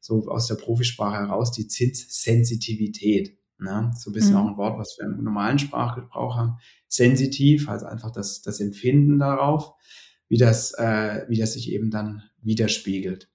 so aus der Profisprache heraus, die Zinssensitivität. Ne? So ein bisschen mhm. auch ein Wort, was wir im normalen Sprachgebrauch haben. Sensitiv, also einfach das, das Empfinden darauf, wie das, äh, wie das sich eben dann widerspiegelt.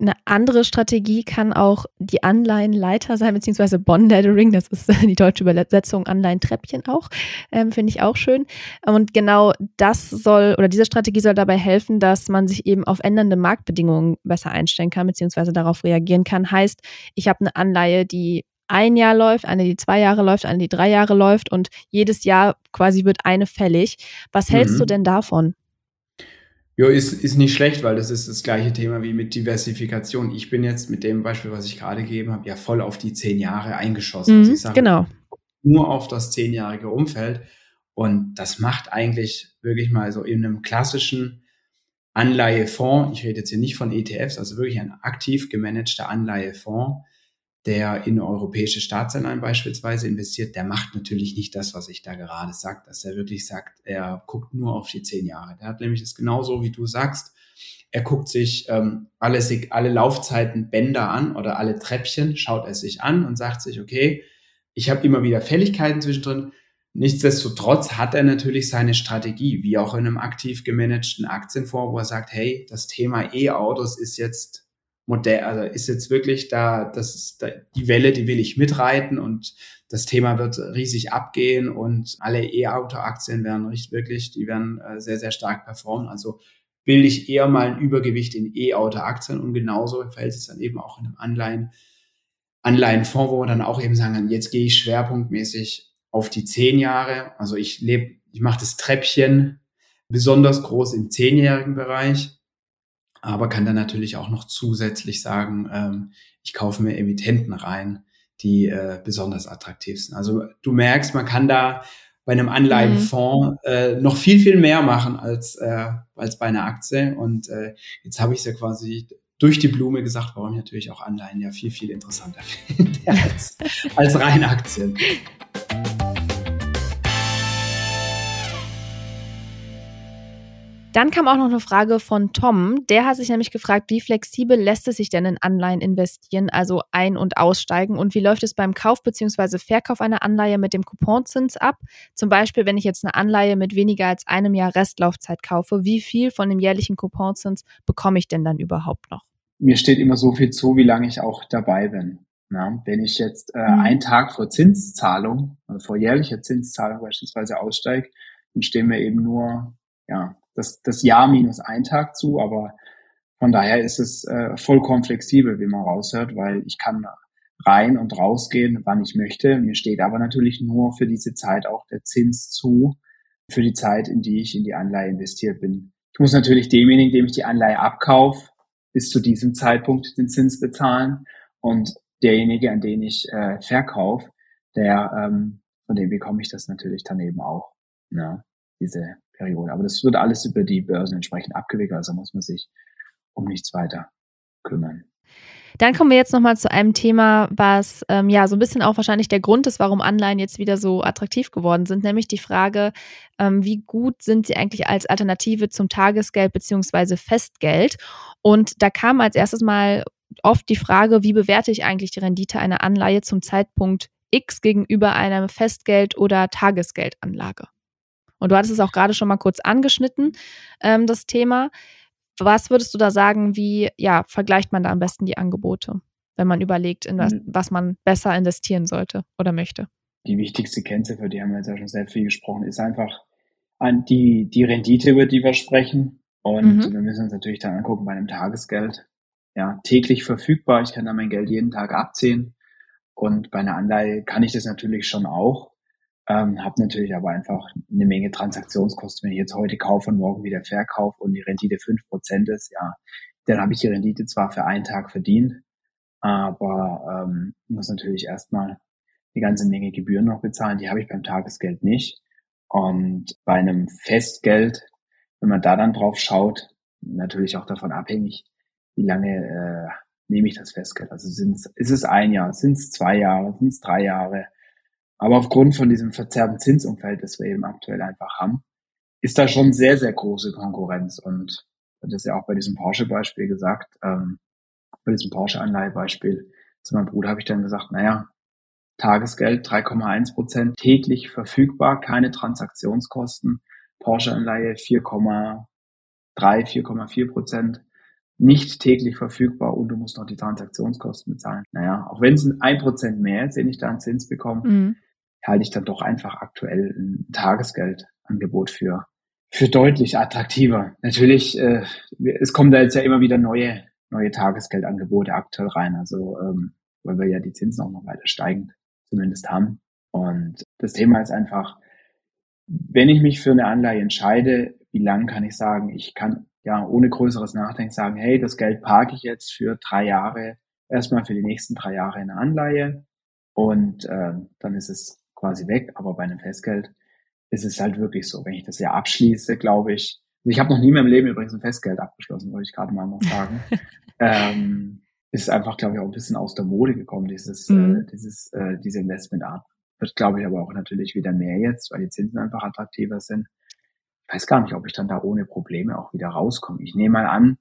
Eine andere Strategie kann auch die Anleihenleiter sein, beziehungsweise Bond-Laddering, das ist die deutsche Übersetzung Anleihentreppchen auch, ähm, finde ich auch schön. Und genau das soll, oder diese Strategie soll dabei helfen, dass man sich eben auf ändernde Marktbedingungen besser einstellen kann, beziehungsweise darauf reagieren kann. Heißt, ich habe eine Anleihe, die ein Jahr läuft, eine, die zwei Jahre läuft, eine, die drei Jahre läuft und jedes Jahr quasi wird eine fällig. Was hältst mhm. du denn davon? Ja, ist, ist nicht schlecht, weil das ist das gleiche Thema wie mit Diversifikation. Ich bin jetzt mit dem Beispiel, was ich gerade gegeben habe, ja voll auf die zehn Jahre eingeschossen. Mhm, also ich sage, genau. Nur auf das zehnjährige Umfeld. Und das macht eigentlich wirklich mal so in einem klassischen Anleihefonds, ich rede jetzt hier nicht von ETFs, also wirklich ein aktiv gemanagter Anleihefonds, der in europäische Staatsanleihen beispielsweise investiert, der macht natürlich nicht das, was ich da gerade sagt, dass er wirklich sagt, er guckt nur auf die zehn Jahre. Der hat nämlich das genauso, wie du sagst. Er guckt sich ähm, alle, alle Laufzeiten Bänder an oder alle Treppchen, schaut er sich an und sagt sich, okay, ich habe immer wieder Fälligkeiten zwischendrin. Nichtsdestotrotz hat er natürlich seine Strategie, wie auch in einem aktiv gemanagten Aktienfonds, wo er sagt, hey, das Thema E-Autos ist jetzt Modell, also ist jetzt wirklich da, das ist da, die Welle, die will ich mitreiten und das Thema wird riesig abgehen und alle E-Auto-Aktien werden richtig wirklich, die werden äh, sehr, sehr stark performen. Also bilde ich eher mal ein Übergewicht in E-Auto-Aktien und genauso fällt es dann eben auch in einem Anleihen, Anleihenfonds, wo wir dann auch eben sagen, jetzt gehe ich schwerpunktmäßig auf die zehn Jahre. Also ich lebe, ich mache das Treppchen besonders groß im zehnjährigen Bereich aber kann dann natürlich auch noch zusätzlich sagen, ähm, ich kaufe mir Emittenten rein, die äh, besonders attraktiv sind. Also du merkst, man kann da bei einem Anleihenfonds mhm. äh, noch viel, viel mehr machen als, äh, als bei einer Aktie. Und äh, jetzt habe ich es ja quasi durch die Blume gesagt, warum ich natürlich auch Anleihen ja viel, viel interessanter finde als, als reine Aktien. Dann kam auch noch eine Frage von Tom. Der hat sich nämlich gefragt, wie flexibel lässt es sich denn in Anleihen investieren, also ein- und aussteigen? Und wie läuft es beim Kauf bzw. Verkauf einer Anleihe mit dem Couponzins ab? Zum Beispiel, wenn ich jetzt eine Anleihe mit weniger als einem Jahr Restlaufzeit kaufe, wie viel von dem jährlichen Couponzins bekomme ich denn dann überhaupt noch? Mir steht immer so viel zu, wie lange ich auch dabei bin. Ja, wenn ich jetzt äh, mhm. einen Tag vor Zinszahlung, also vor jährlicher Zinszahlung beispielsweise aussteige, dann stehen mir eben nur ja, das, das Jahr minus ein Tag zu, aber von daher ist es äh, vollkommen flexibel, wie man raushört, weil ich kann rein und rausgehen, wann ich möchte. Mir steht aber natürlich nur für diese Zeit auch der Zins zu, für die Zeit, in die ich in die Anleihe investiert bin. Ich muss natürlich demjenigen, dem ich die Anleihe abkaufe, bis zu diesem Zeitpunkt den Zins bezahlen und derjenige, an den ich äh, verkaufe, der ähm, von dem bekomme ich das natürlich dann eben auch, ne, diese Periode. Aber das wird alles über die Börsen entsprechend abgewickelt, also muss man sich um nichts weiter kümmern. Dann kommen wir jetzt nochmal zu einem Thema, was ähm, ja so ein bisschen auch wahrscheinlich der Grund ist, warum Anleihen jetzt wieder so attraktiv geworden sind, nämlich die Frage, ähm, wie gut sind sie eigentlich als Alternative zum Tagesgeld beziehungsweise Festgeld? Und da kam als erstes mal oft die Frage, wie bewerte ich eigentlich die Rendite einer Anleihe zum Zeitpunkt X gegenüber einer Festgeld- oder Tagesgeldanlage? Und du hattest es auch gerade schon mal kurz angeschnitten, ähm, das Thema. Was würdest du da sagen, wie ja, vergleicht man da am besten die Angebote, wenn man überlegt, in was, mhm. was man besser investieren sollte oder möchte? Die wichtigste Kennziffer, die haben wir jetzt ja schon sehr viel gesprochen, ist einfach an die, die Rendite, über die wir sprechen. Und mhm. wir müssen uns natürlich dann angucken bei einem Tagesgeld. Ja, täglich verfügbar. Ich kann da mein Geld jeden Tag abziehen. Und bei einer Anleihe kann ich das natürlich schon auch. Ähm, habe natürlich aber einfach eine Menge Transaktionskosten. Wenn ich jetzt heute kaufe und morgen wieder verkaufe und die Rendite fünf Prozent ist, ja, dann habe ich die Rendite zwar für einen Tag verdient, aber ähm, muss natürlich erstmal eine ganze Menge Gebühren noch bezahlen. Die habe ich beim Tagesgeld nicht. Und bei einem Festgeld, wenn man da dann drauf schaut, natürlich auch davon abhängig, wie lange äh, nehme ich das Festgeld. Also sind's, ist es ein Jahr, sind es zwei Jahre, sind es drei Jahre, aber aufgrund von diesem verzerrten Zinsumfeld, das wir eben aktuell einfach haben, ist da schon sehr, sehr große Konkurrenz. Und das ist ja auch bei diesem Porsche-Beispiel gesagt, ähm, bei diesem Porsche-Anleihebeispiel zu meinem Bruder habe ich dann gesagt, naja, Tagesgeld 3,1 Prozent täglich verfügbar, keine Transaktionskosten. Porsche-Anleihe 4,3, 4,4 Prozent nicht täglich verfügbar und du musst noch die Transaktionskosten bezahlen. Naja, auch wenn es ein Prozent mehr ist, den ich da an Zins bekomme, mhm halte ich dann doch einfach aktuell ein Tagesgeldangebot für für deutlich attraktiver. Natürlich, äh, es kommen da jetzt ja immer wieder neue neue Tagesgeldangebote aktuell rein, also ähm, weil wir ja die Zinsen auch noch weiter steigend zumindest haben. Und das Thema ist einfach, wenn ich mich für eine Anleihe entscheide, wie lang kann ich sagen, ich kann ja ohne größeres Nachdenken sagen, hey, das Geld parke ich jetzt für drei Jahre, erstmal für die nächsten drei Jahre in eine Anleihe und äh, dann ist es quasi weg. Aber bei einem Festgeld ist es halt wirklich so. Wenn ich das ja abschließe, glaube ich, also ich habe noch nie in meinem Leben übrigens ein Festgeld abgeschlossen, wollte ich gerade mal noch sagen. ähm, ist einfach, glaube ich, auch ein bisschen aus der Mode gekommen, dieses, mhm. äh, dieses, äh, diese Investmentart. Wird, glaube ich, aber auch natürlich wieder mehr jetzt, weil die Zinsen einfach attraktiver sind. Ich weiß gar nicht, ob ich dann da ohne Probleme auch wieder rauskomme. Ich nehme mal an,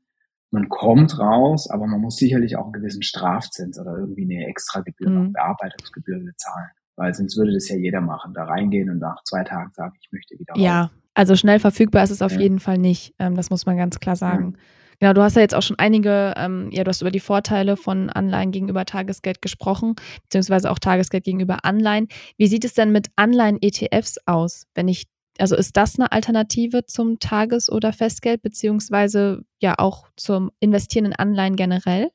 man kommt raus, aber man muss sicherlich auch einen gewissen Strafzins oder irgendwie eine Extragebühr, mhm. Bearbeitungsgebühr bezahlen. Weil sonst würde das ja jeder machen, da reingehen und nach zwei Tagen sagen, ich möchte wieder raus. Ja, also schnell verfügbar ist es auf ja. jeden Fall nicht. Ähm, das muss man ganz klar sagen. Ja. Genau, du hast ja jetzt auch schon einige, ähm, ja, du hast über die Vorteile von Anleihen gegenüber Tagesgeld gesprochen, beziehungsweise auch Tagesgeld gegenüber Anleihen. Wie sieht es denn mit Anleihen-ETFs aus, wenn ich, also ist das eine Alternative zum Tages- oder Festgeld, beziehungsweise ja auch zum Investieren in Anleihen generell?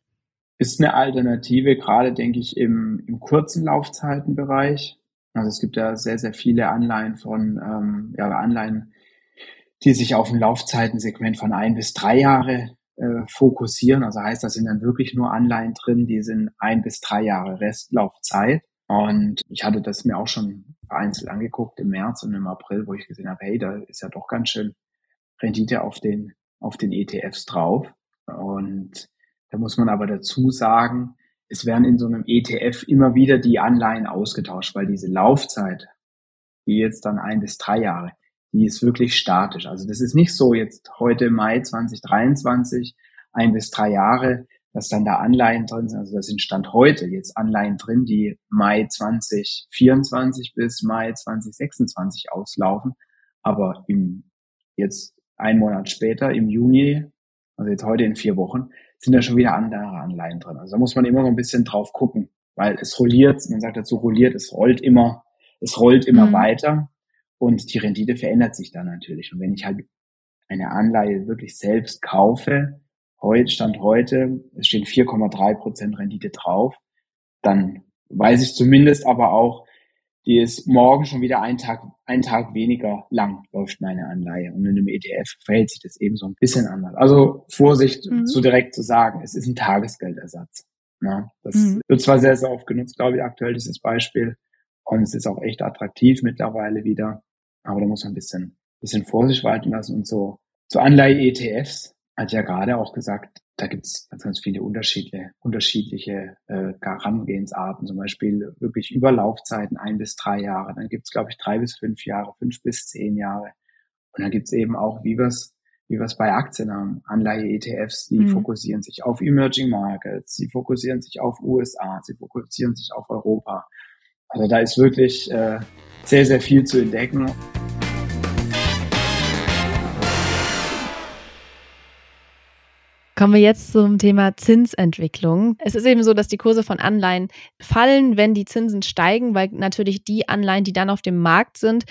Ist eine Alternative, gerade denke ich im, im kurzen Laufzeitenbereich. Also es gibt ja sehr, sehr viele Anleihen von, ähm, ja, Anleihen, die sich auf ein Laufzeitensegment von ein bis drei Jahre äh, fokussieren. Also heißt, da sind dann wirklich nur Anleihen drin, die sind ein bis drei Jahre Restlaufzeit. Und ich hatte das mir auch schon vereinzelt angeguckt im März und im April, wo ich gesehen habe, hey, da ist ja doch ganz schön Rendite auf den, auf den ETFs drauf. Und da muss man aber dazu sagen, es werden in so einem ETF immer wieder die Anleihen ausgetauscht, weil diese Laufzeit, die jetzt dann ein bis drei Jahre, die ist wirklich statisch. Also das ist nicht so jetzt heute Mai 2023, ein bis drei Jahre, dass dann da Anleihen drin sind. Also da sind Stand heute jetzt Anleihen drin, die Mai 2024 bis Mai 2026 auslaufen. Aber im, jetzt ein Monat später, im Juni, also jetzt heute in vier Wochen, sind da schon wieder andere Anleihen drin. Also da muss man immer noch ein bisschen drauf gucken, weil es rolliert, man sagt dazu rolliert, es rollt immer, es rollt immer mhm. weiter und die Rendite verändert sich dann natürlich. Und wenn ich halt eine Anleihe wirklich selbst kaufe, heute, Stand heute, es stehen 4,3 Prozent Rendite drauf, dann weiß ich zumindest aber auch, die ist morgen schon wieder einen Tag, einen Tag weniger lang läuft meine Anleihe. Und in einem ETF verhält sich das eben so ein bisschen anders. Also Vorsicht, mhm. so direkt zu sagen, es ist ein Tagesgeldersatz. Ja, das mhm. wird zwar sehr, sehr oft genutzt, glaube ich, aktuell dieses Beispiel. Und es ist auch echt attraktiv mittlerweile wieder. Aber da muss man ein bisschen, bisschen Vorsicht walten lassen. Und so, so Anleihe-ETFs, hat ja gerade auch gesagt, da gibt es ganz, ganz viele unterschiedliche, unterschiedliche äh, Herangehensarten, zum Beispiel wirklich über Laufzeiten ein bis drei Jahre. Dann gibt es, glaube ich, drei bis fünf Jahre, fünf bis zehn Jahre. Und dann gibt es eben auch, wie wir es wie wir es bei Aktien haben, Anleihe-ETFs, die mhm. fokussieren sich auf Emerging Markets, sie fokussieren sich auf USA, sie fokussieren sich auf Europa. Also da ist wirklich äh, sehr, sehr viel zu entdecken. Kommen wir jetzt zum Thema Zinsentwicklung. Es ist eben so, dass die Kurse von Anleihen fallen, wenn die Zinsen steigen, weil natürlich die Anleihen, die dann auf dem Markt sind,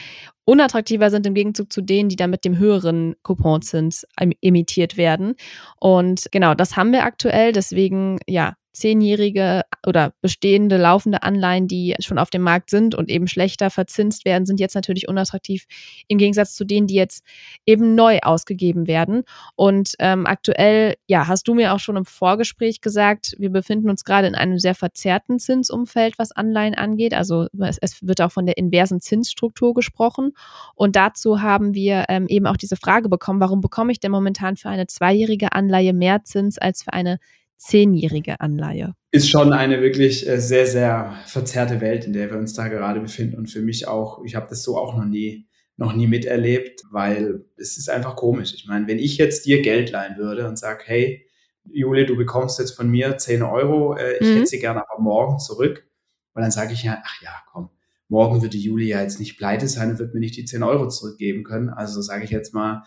unattraktiver sind im Gegenzug zu denen, die dann mit dem höheren Couponzins emittiert werden. Und genau, das haben wir aktuell. Deswegen, ja, zehnjährige oder bestehende laufende Anleihen, die schon auf dem Markt sind und eben schlechter verzinst werden, sind jetzt natürlich unattraktiv im Gegensatz zu denen, die jetzt eben neu ausgegeben werden. Und ähm, aktuell, ja, hast du mir auch schon im Vorgespräch gesagt, wir befinden uns gerade in einem sehr verzerrten Zinsumfeld, was Anleihen angeht. Also es, es wird auch von der inversen Zinsstruktur gesprochen. Und dazu haben wir ähm, eben auch diese Frage bekommen, warum bekomme ich denn momentan für eine zweijährige Anleihe mehr Zins als für eine zehnjährige Anleihe. Ist schon eine wirklich äh, sehr, sehr verzerrte Welt, in der wir uns da gerade befinden. Und für mich auch, ich habe das so auch noch nie, noch nie miterlebt, weil es ist einfach komisch. Ich meine, wenn ich jetzt dir Geld leihen würde und sage, hey, Juli, du bekommst jetzt von mir 10 Euro, äh, ich mhm. hätte sie gerne aber morgen zurück. Und dann sage ich ja, ach ja, komm, morgen wird die Juli ja jetzt nicht pleite sein und wird mir nicht die 10 Euro zurückgeben können. Also sage ich jetzt mal,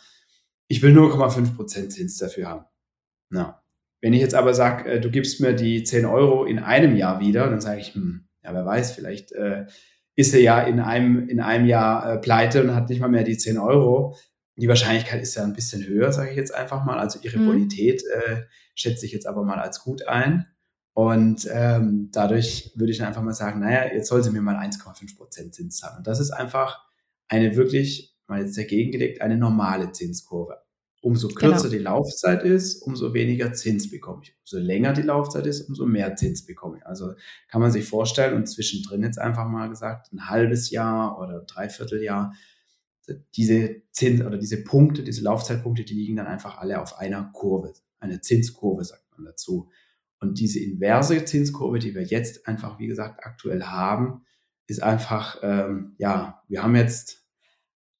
ich will 0,5% Zins dafür haben. Na, wenn ich jetzt aber sage, äh, du gibst mir die 10 Euro in einem Jahr wieder, dann sage ich, hm, ja, wer weiß, vielleicht äh, ist er ja in einem, in einem Jahr äh, pleite und hat nicht mal mehr die 10 Euro. Die Wahrscheinlichkeit ist ja ein bisschen höher, sage ich jetzt einfach mal. Also ihre mhm. Bonität äh, schätze ich jetzt aber mal als gut ein. Und ähm, dadurch würde ich dann einfach mal sagen, naja, jetzt soll sie mir mal 1,5 Prozent Zins zahlen. Und das ist einfach eine wirklich, mal jetzt dagegen gelegt, eine normale Zinskurve. Umso kürzer genau. die Laufzeit ist, umso weniger Zins bekomme ich. Umso länger die Laufzeit ist, umso mehr Zins bekomme ich. Also kann man sich vorstellen und zwischendrin jetzt einfach mal gesagt, ein halbes Jahr oder dreiviertel Jahr, diese Zins oder diese Punkte, diese Laufzeitpunkte, die liegen dann einfach alle auf einer Kurve. Eine Zinskurve sagt man dazu. Und diese inverse Zinskurve, die wir jetzt einfach, wie gesagt, aktuell haben, ist einfach, ähm, ja, wir haben jetzt,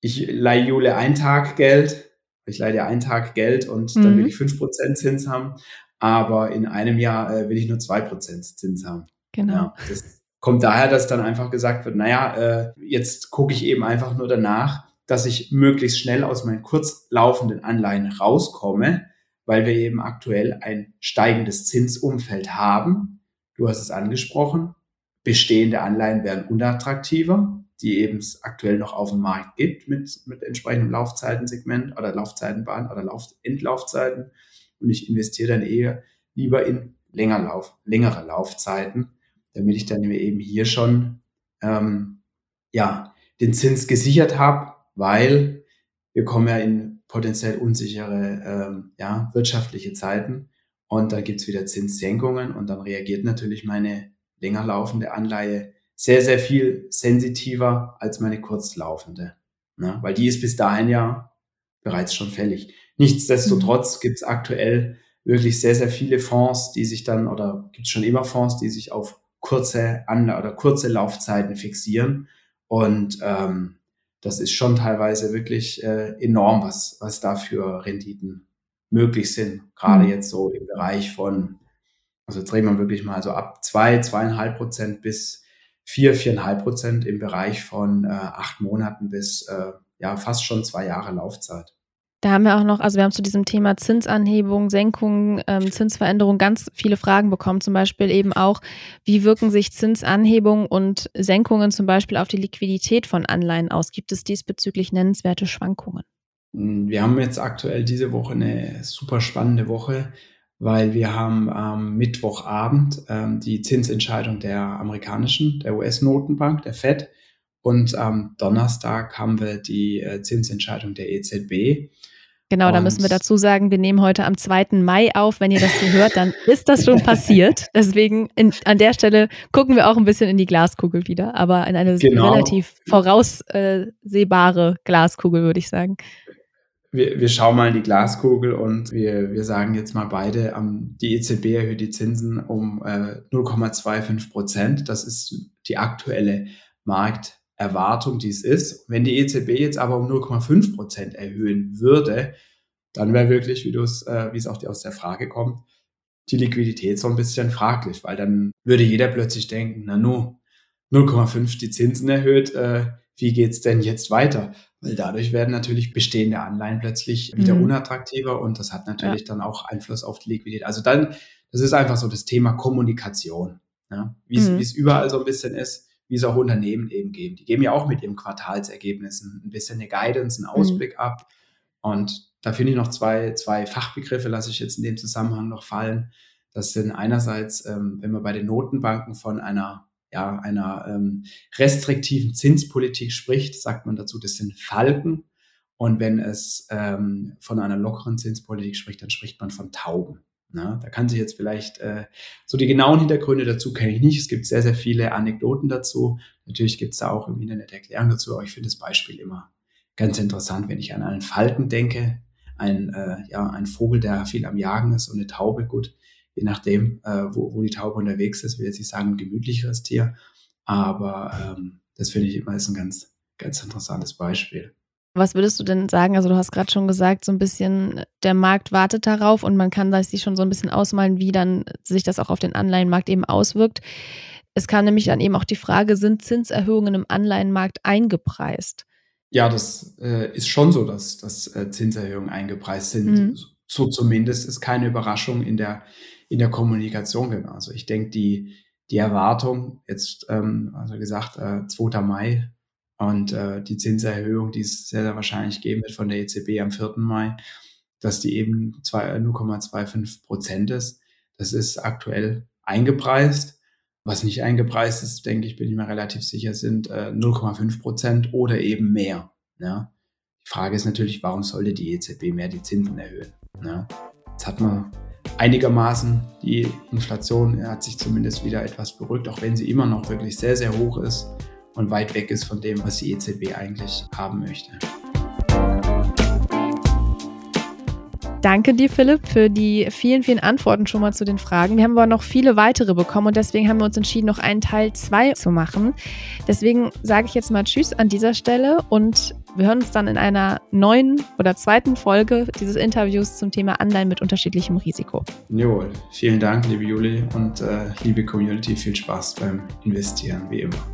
ich leihe Jule einen Tag Geld, ich leihe dir einen Tag Geld und mhm. dann will mhm. ich fünf Prozent Zins haben, aber in einem Jahr äh, will ich nur zwei Prozent Zins haben. Genau. Ja, das kommt daher, dass dann einfach gesagt wird, naja, äh, jetzt gucke ich eben einfach nur danach, dass ich möglichst schnell aus meinen kurzlaufenden Anleihen rauskomme, weil wir eben aktuell ein steigendes Zinsumfeld haben. Du hast es angesprochen. Bestehende Anleihen werden unattraktiver die eben es aktuell noch auf dem Markt gibt mit, mit entsprechendem Laufzeitensegment oder Laufzeitenbahn oder Lauf, Endlaufzeiten. Und ich investiere dann eher lieber in länger Lauf, längere Laufzeiten, damit ich dann eben hier schon ähm, ja, den Zins gesichert habe, weil wir kommen ja in potenziell unsichere ähm, ja, wirtschaftliche Zeiten und da gibt's wieder Zinssenkungen und dann reagiert natürlich meine länger laufende Anleihe sehr, sehr viel sensitiver als meine kurzlaufende. Ne? Weil die ist bis dahin ja bereits schon fällig. Nichtsdestotrotz mhm. gibt es aktuell wirklich sehr, sehr viele Fonds, die sich dann, oder gibt es schon immer Fonds, die sich auf kurze Anla oder kurze Laufzeiten fixieren. Und ähm, das ist schon teilweise wirklich äh, enorm, was, was da für Renditen möglich sind. Gerade mhm. jetzt so im Bereich von, also jetzt reden wir wirklich mal so ab zwei, zweieinhalb Prozent bis vier, viereinhalb Prozent im Bereich von äh, acht Monaten bis äh, ja fast schon zwei Jahre Laufzeit. Da haben wir auch noch, also wir haben zu diesem Thema Zinsanhebung, Senkung, ähm, Zinsveränderung ganz viele Fragen bekommen. Zum Beispiel eben auch, wie wirken sich Zinsanhebungen und Senkungen zum Beispiel auf die Liquidität von Anleihen aus? Gibt es diesbezüglich nennenswerte Schwankungen? Wir haben jetzt aktuell diese Woche eine super spannende Woche, weil wir haben am Mittwochabend ähm, die Zinsentscheidung der amerikanischen, der US-Notenbank, der Fed. Und am Donnerstag haben wir die äh, Zinsentscheidung der EZB. Genau, da müssen wir dazu sagen, wir nehmen heute am 2. Mai auf. Wenn ihr das hier hört, dann ist das schon passiert. Deswegen in, an der Stelle gucken wir auch ein bisschen in die Glaskugel wieder, aber in eine genau. relativ voraussehbare Glaskugel, würde ich sagen. Wir, wir schauen mal in die Glaskugel und wir, wir sagen jetzt mal beide, die EZB erhöht die Zinsen um äh, 0,25 Prozent. Das ist die aktuelle Markt. Erwartung, die es ist. Wenn die EZB jetzt aber um 0,5 Prozent erhöhen würde, dann wäre wirklich, wie es, äh, wie es auch aus der Frage kommt, die Liquidität so ein bisschen fraglich, weil dann würde jeder plötzlich denken, na nu, 0,5 die Zinsen erhöht, äh, wie geht's denn jetzt weiter? Weil dadurch werden natürlich bestehende Anleihen plötzlich wieder mhm. unattraktiver und das hat natürlich ja. dann auch Einfluss auf die Liquidität. Also dann, das ist einfach so das Thema Kommunikation, ja? wie mhm. es überall so ein bisschen ist wie es auch Unternehmen eben geben. Die geben ja auch mit ihren Quartalsergebnissen ein bisschen eine Guidance, einen mhm. Ausblick mhm. ab. Und da finde ich noch zwei, zwei Fachbegriffe, lasse ich jetzt in dem Zusammenhang noch fallen. Das sind einerseits, ähm, wenn man bei den Notenbanken von einer, ja, einer ähm, restriktiven Zinspolitik spricht, sagt man dazu, das sind Falken. Und wenn es ähm, von einer lockeren Zinspolitik spricht, dann spricht man von Tauben. Na, da kann sich jetzt vielleicht äh, so die genauen Hintergründe dazu kenne ich nicht. Es gibt sehr, sehr viele Anekdoten dazu. Natürlich gibt es da auch im Internet Erklärungen dazu, aber ich finde das Beispiel immer ganz interessant, wenn ich an einen Falken denke, ein, äh, ja, ein Vogel, der viel am Jagen ist und eine Taube, gut, je nachdem, äh, wo, wo die Taube unterwegs ist, will jetzt nicht sagen ein gemütlicheres Tier, aber ähm, das finde ich immer ist ein ganz, ganz interessantes Beispiel. Was würdest du denn sagen? Also du hast gerade schon gesagt, so ein bisschen der Markt wartet darauf und man kann sich schon so ein bisschen ausmalen, wie dann sich das auch auf den Anleihenmarkt eben auswirkt. Es kam nämlich dann eben auch die Frage, sind Zinserhöhungen im Anleihenmarkt eingepreist? Ja, das äh, ist schon so, dass, dass äh, Zinserhöhungen eingepreist sind. Mhm. So zumindest ist keine Überraschung in der, in der Kommunikation. Also ich denke, die, die Erwartung, jetzt, ähm, also gesagt, äh, 2. Mai und äh, die Zinserhöhung, die es sehr, sehr wahrscheinlich geben wird von der EZB am 4. Mai, dass die eben 0,25 Prozent ist. Das ist aktuell eingepreist. Was nicht eingepreist ist, denke ich, bin ich mir relativ sicher, sind äh, 0,5 Prozent oder eben mehr. Ja. Die Frage ist natürlich, warum sollte die EZB mehr die Zinsen erhöhen? Ja. Jetzt hat man einigermaßen die Inflation hat sich zumindest wieder etwas beruhigt, auch wenn sie immer noch wirklich sehr, sehr hoch ist und weit weg ist von dem, was die EZB eigentlich haben möchte. Danke dir, Philipp, für die vielen, vielen Antworten schon mal zu den Fragen. Wir haben aber noch viele weitere bekommen und deswegen haben wir uns entschieden, noch einen Teil 2 zu machen. Deswegen sage ich jetzt mal Tschüss an dieser Stelle und wir hören uns dann in einer neuen oder zweiten Folge dieses Interviews zum Thema Anleihen mit unterschiedlichem Risiko. Jawohl, vielen Dank, liebe Juli und äh, liebe Community. Viel Spaß beim Investieren, wie immer.